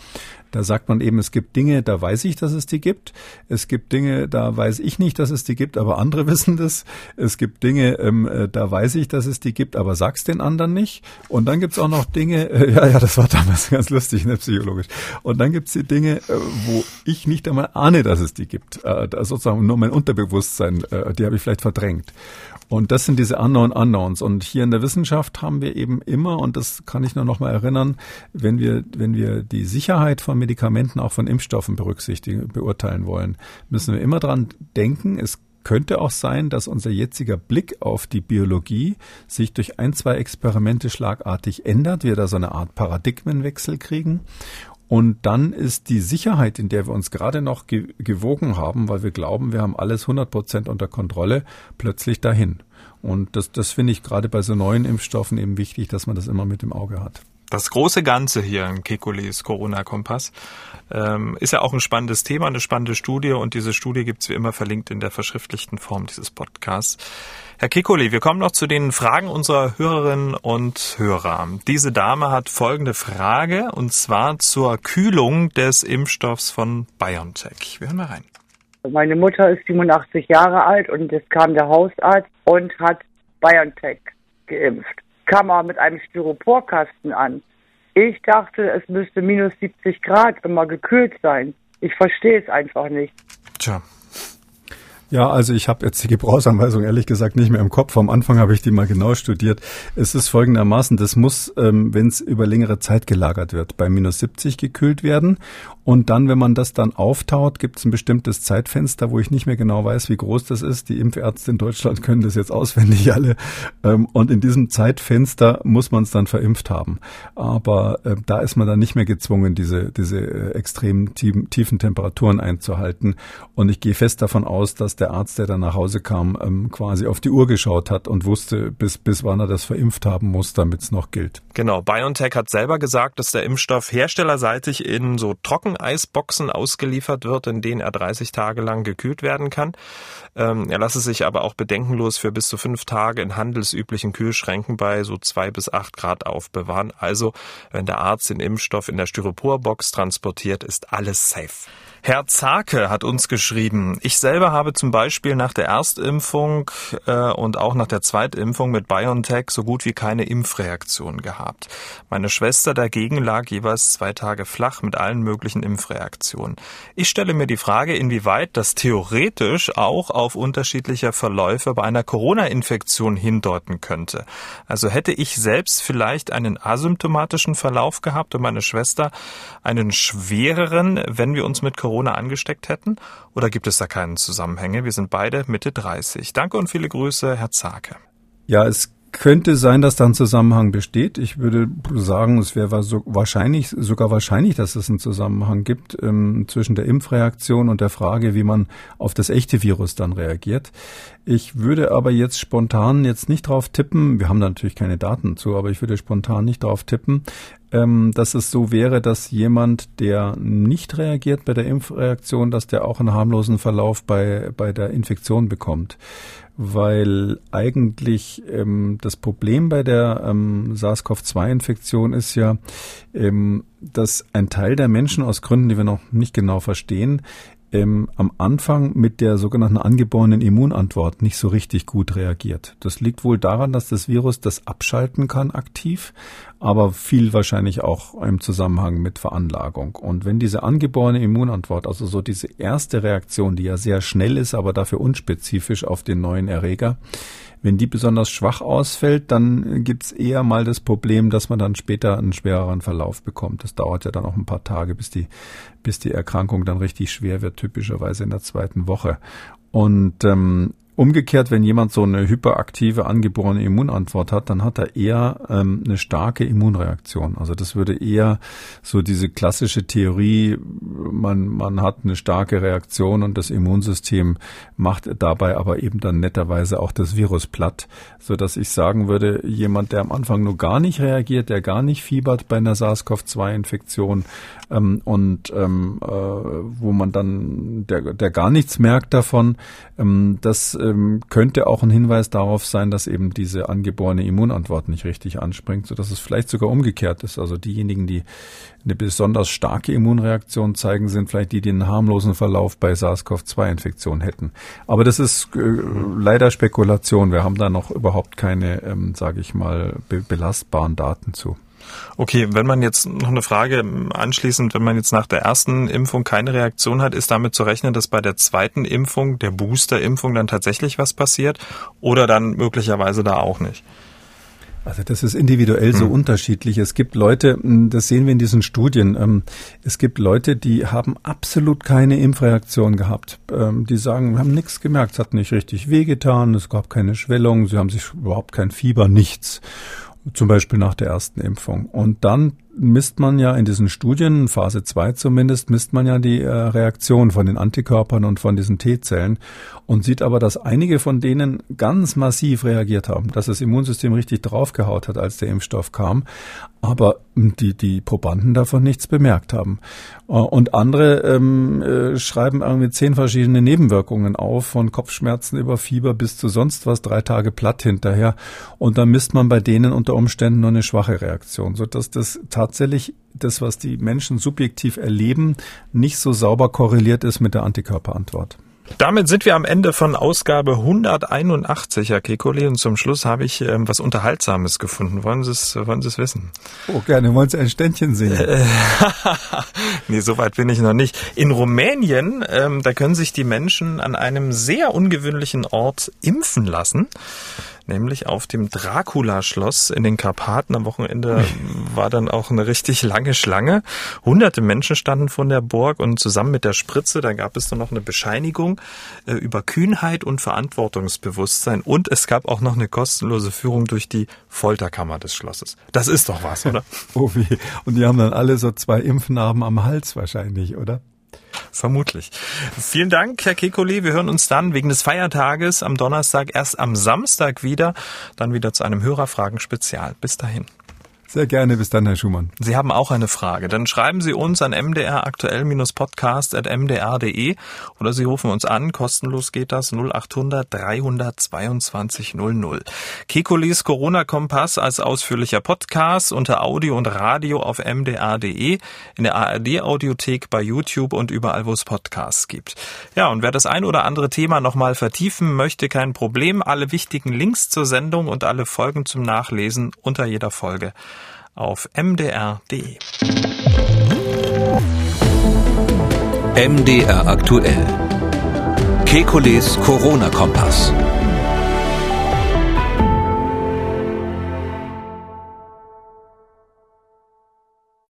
Da sagt man eben, es gibt Dinge, da weiß ich, dass es die gibt. Es gibt Dinge, da weiß ich nicht, dass es die gibt, aber andere wissen das. Es gibt Dinge, ähm, äh, da weiß ich, dass es die gibt, aber sag's den anderen nicht. Und dann gibt's auch noch Dinge, äh, ja, ja, das war damals ganz lustig, ne, psychologisch. Und dann gibt's die Dinge, äh, wo ich nicht einmal ahne, dass es die gibt. Äh, sozusagen nur mein Unterbewusstsein, äh, die habe ich vielleicht verdrängt verdrängt. Und das sind diese Unknown Unknowns. Und hier in der Wissenschaft haben wir eben immer, und das kann ich nur noch mal erinnern, wenn wir, wenn wir die Sicherheit von Medikamenten, auch von Impfstoffen berücksichtigen, beurteilen wollen, müssen wir immer dran denken, es könnte auch sein, dass unser jetziger Blick auf die Biologie sich durch ein, zwei Experimente schlagartig ändert, wir da so eine Art Paradigmenwechsel kriegen und dann ist die Sicherheit, in der wir uns gerade noch ge gewogen haben, weil wir glauben, wir haben alles 100 Prozent unter Kontrolle, plötzlich dahin. Und das, das finde ich gerade bei so neuen Impfstoffen eben wichtig, dass man das immer mit im Auge hat. Das große Ganze hier im Kekules Corona-Kompass ähm, ist ja auch ein spannendes Thema, eine spannende Studie und diese Studie gibt's wie immer verlinkt in der verschriftlichten Form dieses Podcasts. Herr Kekuli, wir kommen noch zu den Fragen unserer Hörerinnen und Hörer. Diese Dame hat folgende Frage und zwar zur Kühlung des Impfstoffs von BioNTech. Wir hören mal rein. Meine Mutter ist 87 Jahre alt und jetzt kam der Hausarzt und hat BioNTech geimpft. Kam er mit einem Styroporkasten an. Ich dachte, es müsste minus 70 Grad immer gekühlt sein. Ich verstehe es einfach nicht. Tja, ja, also ich habe jetzt die Gebrauchsanweisung ehrlich gesagt nicht mehr im Kopf. Am Anfang habe ich die mal genau studiert. Es ist folgendermaßen, das muss, ähm, wenn es über längere Zeit gelagert wird, bei minus 70 gekühlt werden. Und dann, wenn man das dann auftaut, gibt es ein bestimmtes Zeitfenster, wo ich nicht mehr genau weiß, wie groß das ist. Die Impfärzte in Deutschland können das jetzt auswendig alle. Ähm, und in diesem Zeitfenster muss man es dann verimpft haben. Aber äh, da ist man dann nicht mehr gezwungen, diese, diese äh, extrem tiefen Temperaturen einzuhalten. Und ich gehe fest davon aus, dass der Arzt, der dann nach Hause kam, ähm, quasi auf die Uhr geschaut hat und wusste, bis, bis wann er das verimpft haben muss, damit es noch gilt. Genau, BioNTech hat selber gesagt, dass der Impfstoff herstellerseitig in so Trockeneisboxen ausgeliefert wird, in denen er 30 Tage lang gekühlt werden kann. Ähm, er lasse sich aber auch bedenkenlos für bis zu fünf Tage in handelsüblichen Kühlschränken bei so zwei bis acht Grad aufbewahren. Also, wenn der Arzt den Impfstoff in der Styroporbox transportiert, ist alles safe. Herr Zake hat uns geschrieben, ich selber habe zum Beispiel nach der Erstimpfung äh, und auch nach der Zweitimpfung mit BioNTech so gut wie keine Impfreaktion gehabt. Meine Schwester dagegen lag jeweils zwei Tage flach mit allen möglichen Impfreaktionen. Ich stelle mir die Frage, inwieweit das theoretisch auch auf unterschiedliche Verläufe bei einer Corona-Infektion hindeuten könnte. Also hätte ich selbst vielleicht einen asymptomatischen Verlauf gehabt und meine Schwester einen schwereren, wenn wir uns mit Corona Corona angesteckt hätten? Oder gibt es da keinen Zusammenhänge? Wir sind beide Mitte 30. Danke und viele Grüße, Herr Zake. Ja, es könnte sein, dass da ein Zusammenhang besteht. Ich würde sagen, es wäre so wahrscheinlich, sogar wahrscheinlich, dass es einen Zusammenhang gibt ähm, zwischen der Impfreaktion und der Frage, wie man auf das echte Virus dann reagiert. Ich würde aber jetzt spontan jetzt nicht drauf tippen, wir haben da natürlich keine Daten zu, aber ich würde spontan nicht drauf tippen, ähm, dass es so wäre, dass jemand, der nicht reagiert bei der Impfreaktion, dass der auch einen harmlosen Verlauf bei, bei der Infektion bekommt. Weil eigentlich ähm, das Problem bei der ähm, SARS-CoV-2-Infektion ist ja, ähm, dass ein Teil der Menschen aus Gründen, die wir noch nicht genau verstehen, ähm, am Anfang mit der sogenannten angeborenen Immunantwort nicht so richtig gut reagiert. Das liegt wohl daran, dass das Virus das abschalten kann aktiv, aber viel wahrscheinlich auch im Zusammenhang mit Veranlagung. Und wenn diese angeborene Immunantwort, also so diese erste Reaktion, die ja sehr schnell ist, aber dafür unspezifisch auf den neuen Erreger, wenn die besonders schwach ausfällt, dann gibt's eher mal das Problem, dass man dann später einen schwereren Verlauf bekommt. Das dauert ja dann auch ein paar Tage, bis die, bis die Erkrankung dann richtig schwer wird, typischerweise in der zweiten Woche. Und ähm, Umgekehrt, wenn jemand so eine hyperaktive angeborene Immunantwort hat, dann hat er eher ähm, eine starke Immunreaktion. Also das würde eher so diese klassische Theorie, man, man hat eine starke Reaktion und das Immunsystem macht dabei aber eben dann netterweise auch das Virus platt, so dass ich sagen würde, jemand, der am Anfang nur gar nicht reagiert, der gar nicht fiebert bei einer SARS-CoV-2-Infektion ähm, und ähm, äh, wo man dann, der, der gar nichts merkt davon, ähm, das ähm, könnte auch ein Hinweis darauf sein, dass eben diese angeborene Immunantwort nicht richtig anspringt, so dass es vielleicht sogar umgekehrt ist. Also diejenigen, die eine besonders starke Immunreaktion zeigen, sind vielleicht die, die einen harmlosen Verlauf bei SARS-CoV-2-Infektion hätten. Aber das ist äh, leider Spekulation. Wir haben da noch überhaupt keine, ähm, sage ich mal, be belastbaren Daten zu. Okay, wenn man jetzt noch eine Frage anschließend, wenn man jetzt nach der ersten Impfung keine Reaktion hat, ist damit zu rechnen, dass bei der zweiten Impfung, der Booster-Impfung, dann tatsächlich was passiert oder dann möglicherweise da auch nicht? Also das ist individuell so hm. unterschiedlich. Es gibt Leute, hm, das sehen wir in diesen Studien, ähm, es gibt Leute, die haben absolut keine Impfreaktion gehabt. Ähm, die sagen, wir haben nichts gemerkt, es hat nicht richtig wehgetan, es gab keine Schwellung, sie haben sich überhaupt kein Fieber, nichts zum Beispiel nach der ersten Impfung. Und dann misst man ja in diesen Studien, Phase 2 zumindest, misst man ja die äh, Reaktion von den Antikörpern und von diesen T-Zellen und sieht aber, dass einige von denen ganz massiv reagiert haben, dass das Immunsystem richtig draufgehaut hat, als der Impfstoff kam, aber die, die Probanden davon nichts bemerkt haben. Äh, und andere ähm, äh, schreiben irgendwie zehn verschiedene Nebenwirkungen auf, von Kopfschmerzen über Fieber bis zu sonst was, drei Tage platt hinterher. Und dann misst man bei denen unter Umständen nur eine schwache Reaktion, sodass das tatsächlich das, was die Menschen subjektiv erleben, nicht so sauber korreliert ist mit der Antikörperantwort. Damit sind wir am Ende von Ausgabe 181, Herr Kekulé, und zum Schluss habe ich ähm, was Unterhaltsames gefunden. Wollen Sie es, wollen Sie es wissen? Oh, gerne. Wollen Sie ein Ständchen sehen? nee, so weit bin ich noch nicht. In Rumänien, ähm, da können sich die Menschen an einem sehr ungewöhnlichen Ort impfen lassen nämlich auf dem Dracula-Schloss in den Karpaten. Am Wochenende war dann auch eine richtig lange Schlange. Hunderte Menschen standen vor der Burg und zusammen mit der Spritze, da gab es dann noch eine Bescheinigung äh, über Kühnheit und Verantwortungsbewusstsein und es gab auch noch eine kostenlose Führung durch die Folterkammer des Schlosses. Das ist doch was, oder? oh wie. Und die haben dann alle so zwei Impfnarben am Hals wahrscheinlich, oder? Vermutlich. Vielen Dank, Herr Kekoli. Wir hören uns dann wegen des Feiertages am Donnerstag erst am Samstag wieder, dann wieder zu einem Hörerfragen-Spezial. Bis dahin. Sehr gerne. Bis dann, Herr Schumann. Sie haben auch eine Frage. Dann schreiben Sie uns an mdraktuell-podcast.mdr.de oder Sie rufen uns an. Kostenlos geht das 0800 322 00. Kekulis Corona-Kompass als ausführlicher Podcast unter Audio und Radio auf mdr.de, in der ARD-Audiothek, bei YouTube und überall, wo es Podcasts gibt. Ja, und wer das ein oder andere Thema nochmal vertiefen möchte, kein Problem. Alle wichtigen Links zur Sendung und alle Folgen zum Nachlesen unter jeder Folge auf mdr.de. MDR aktuell. Kekules Corona-Kompass.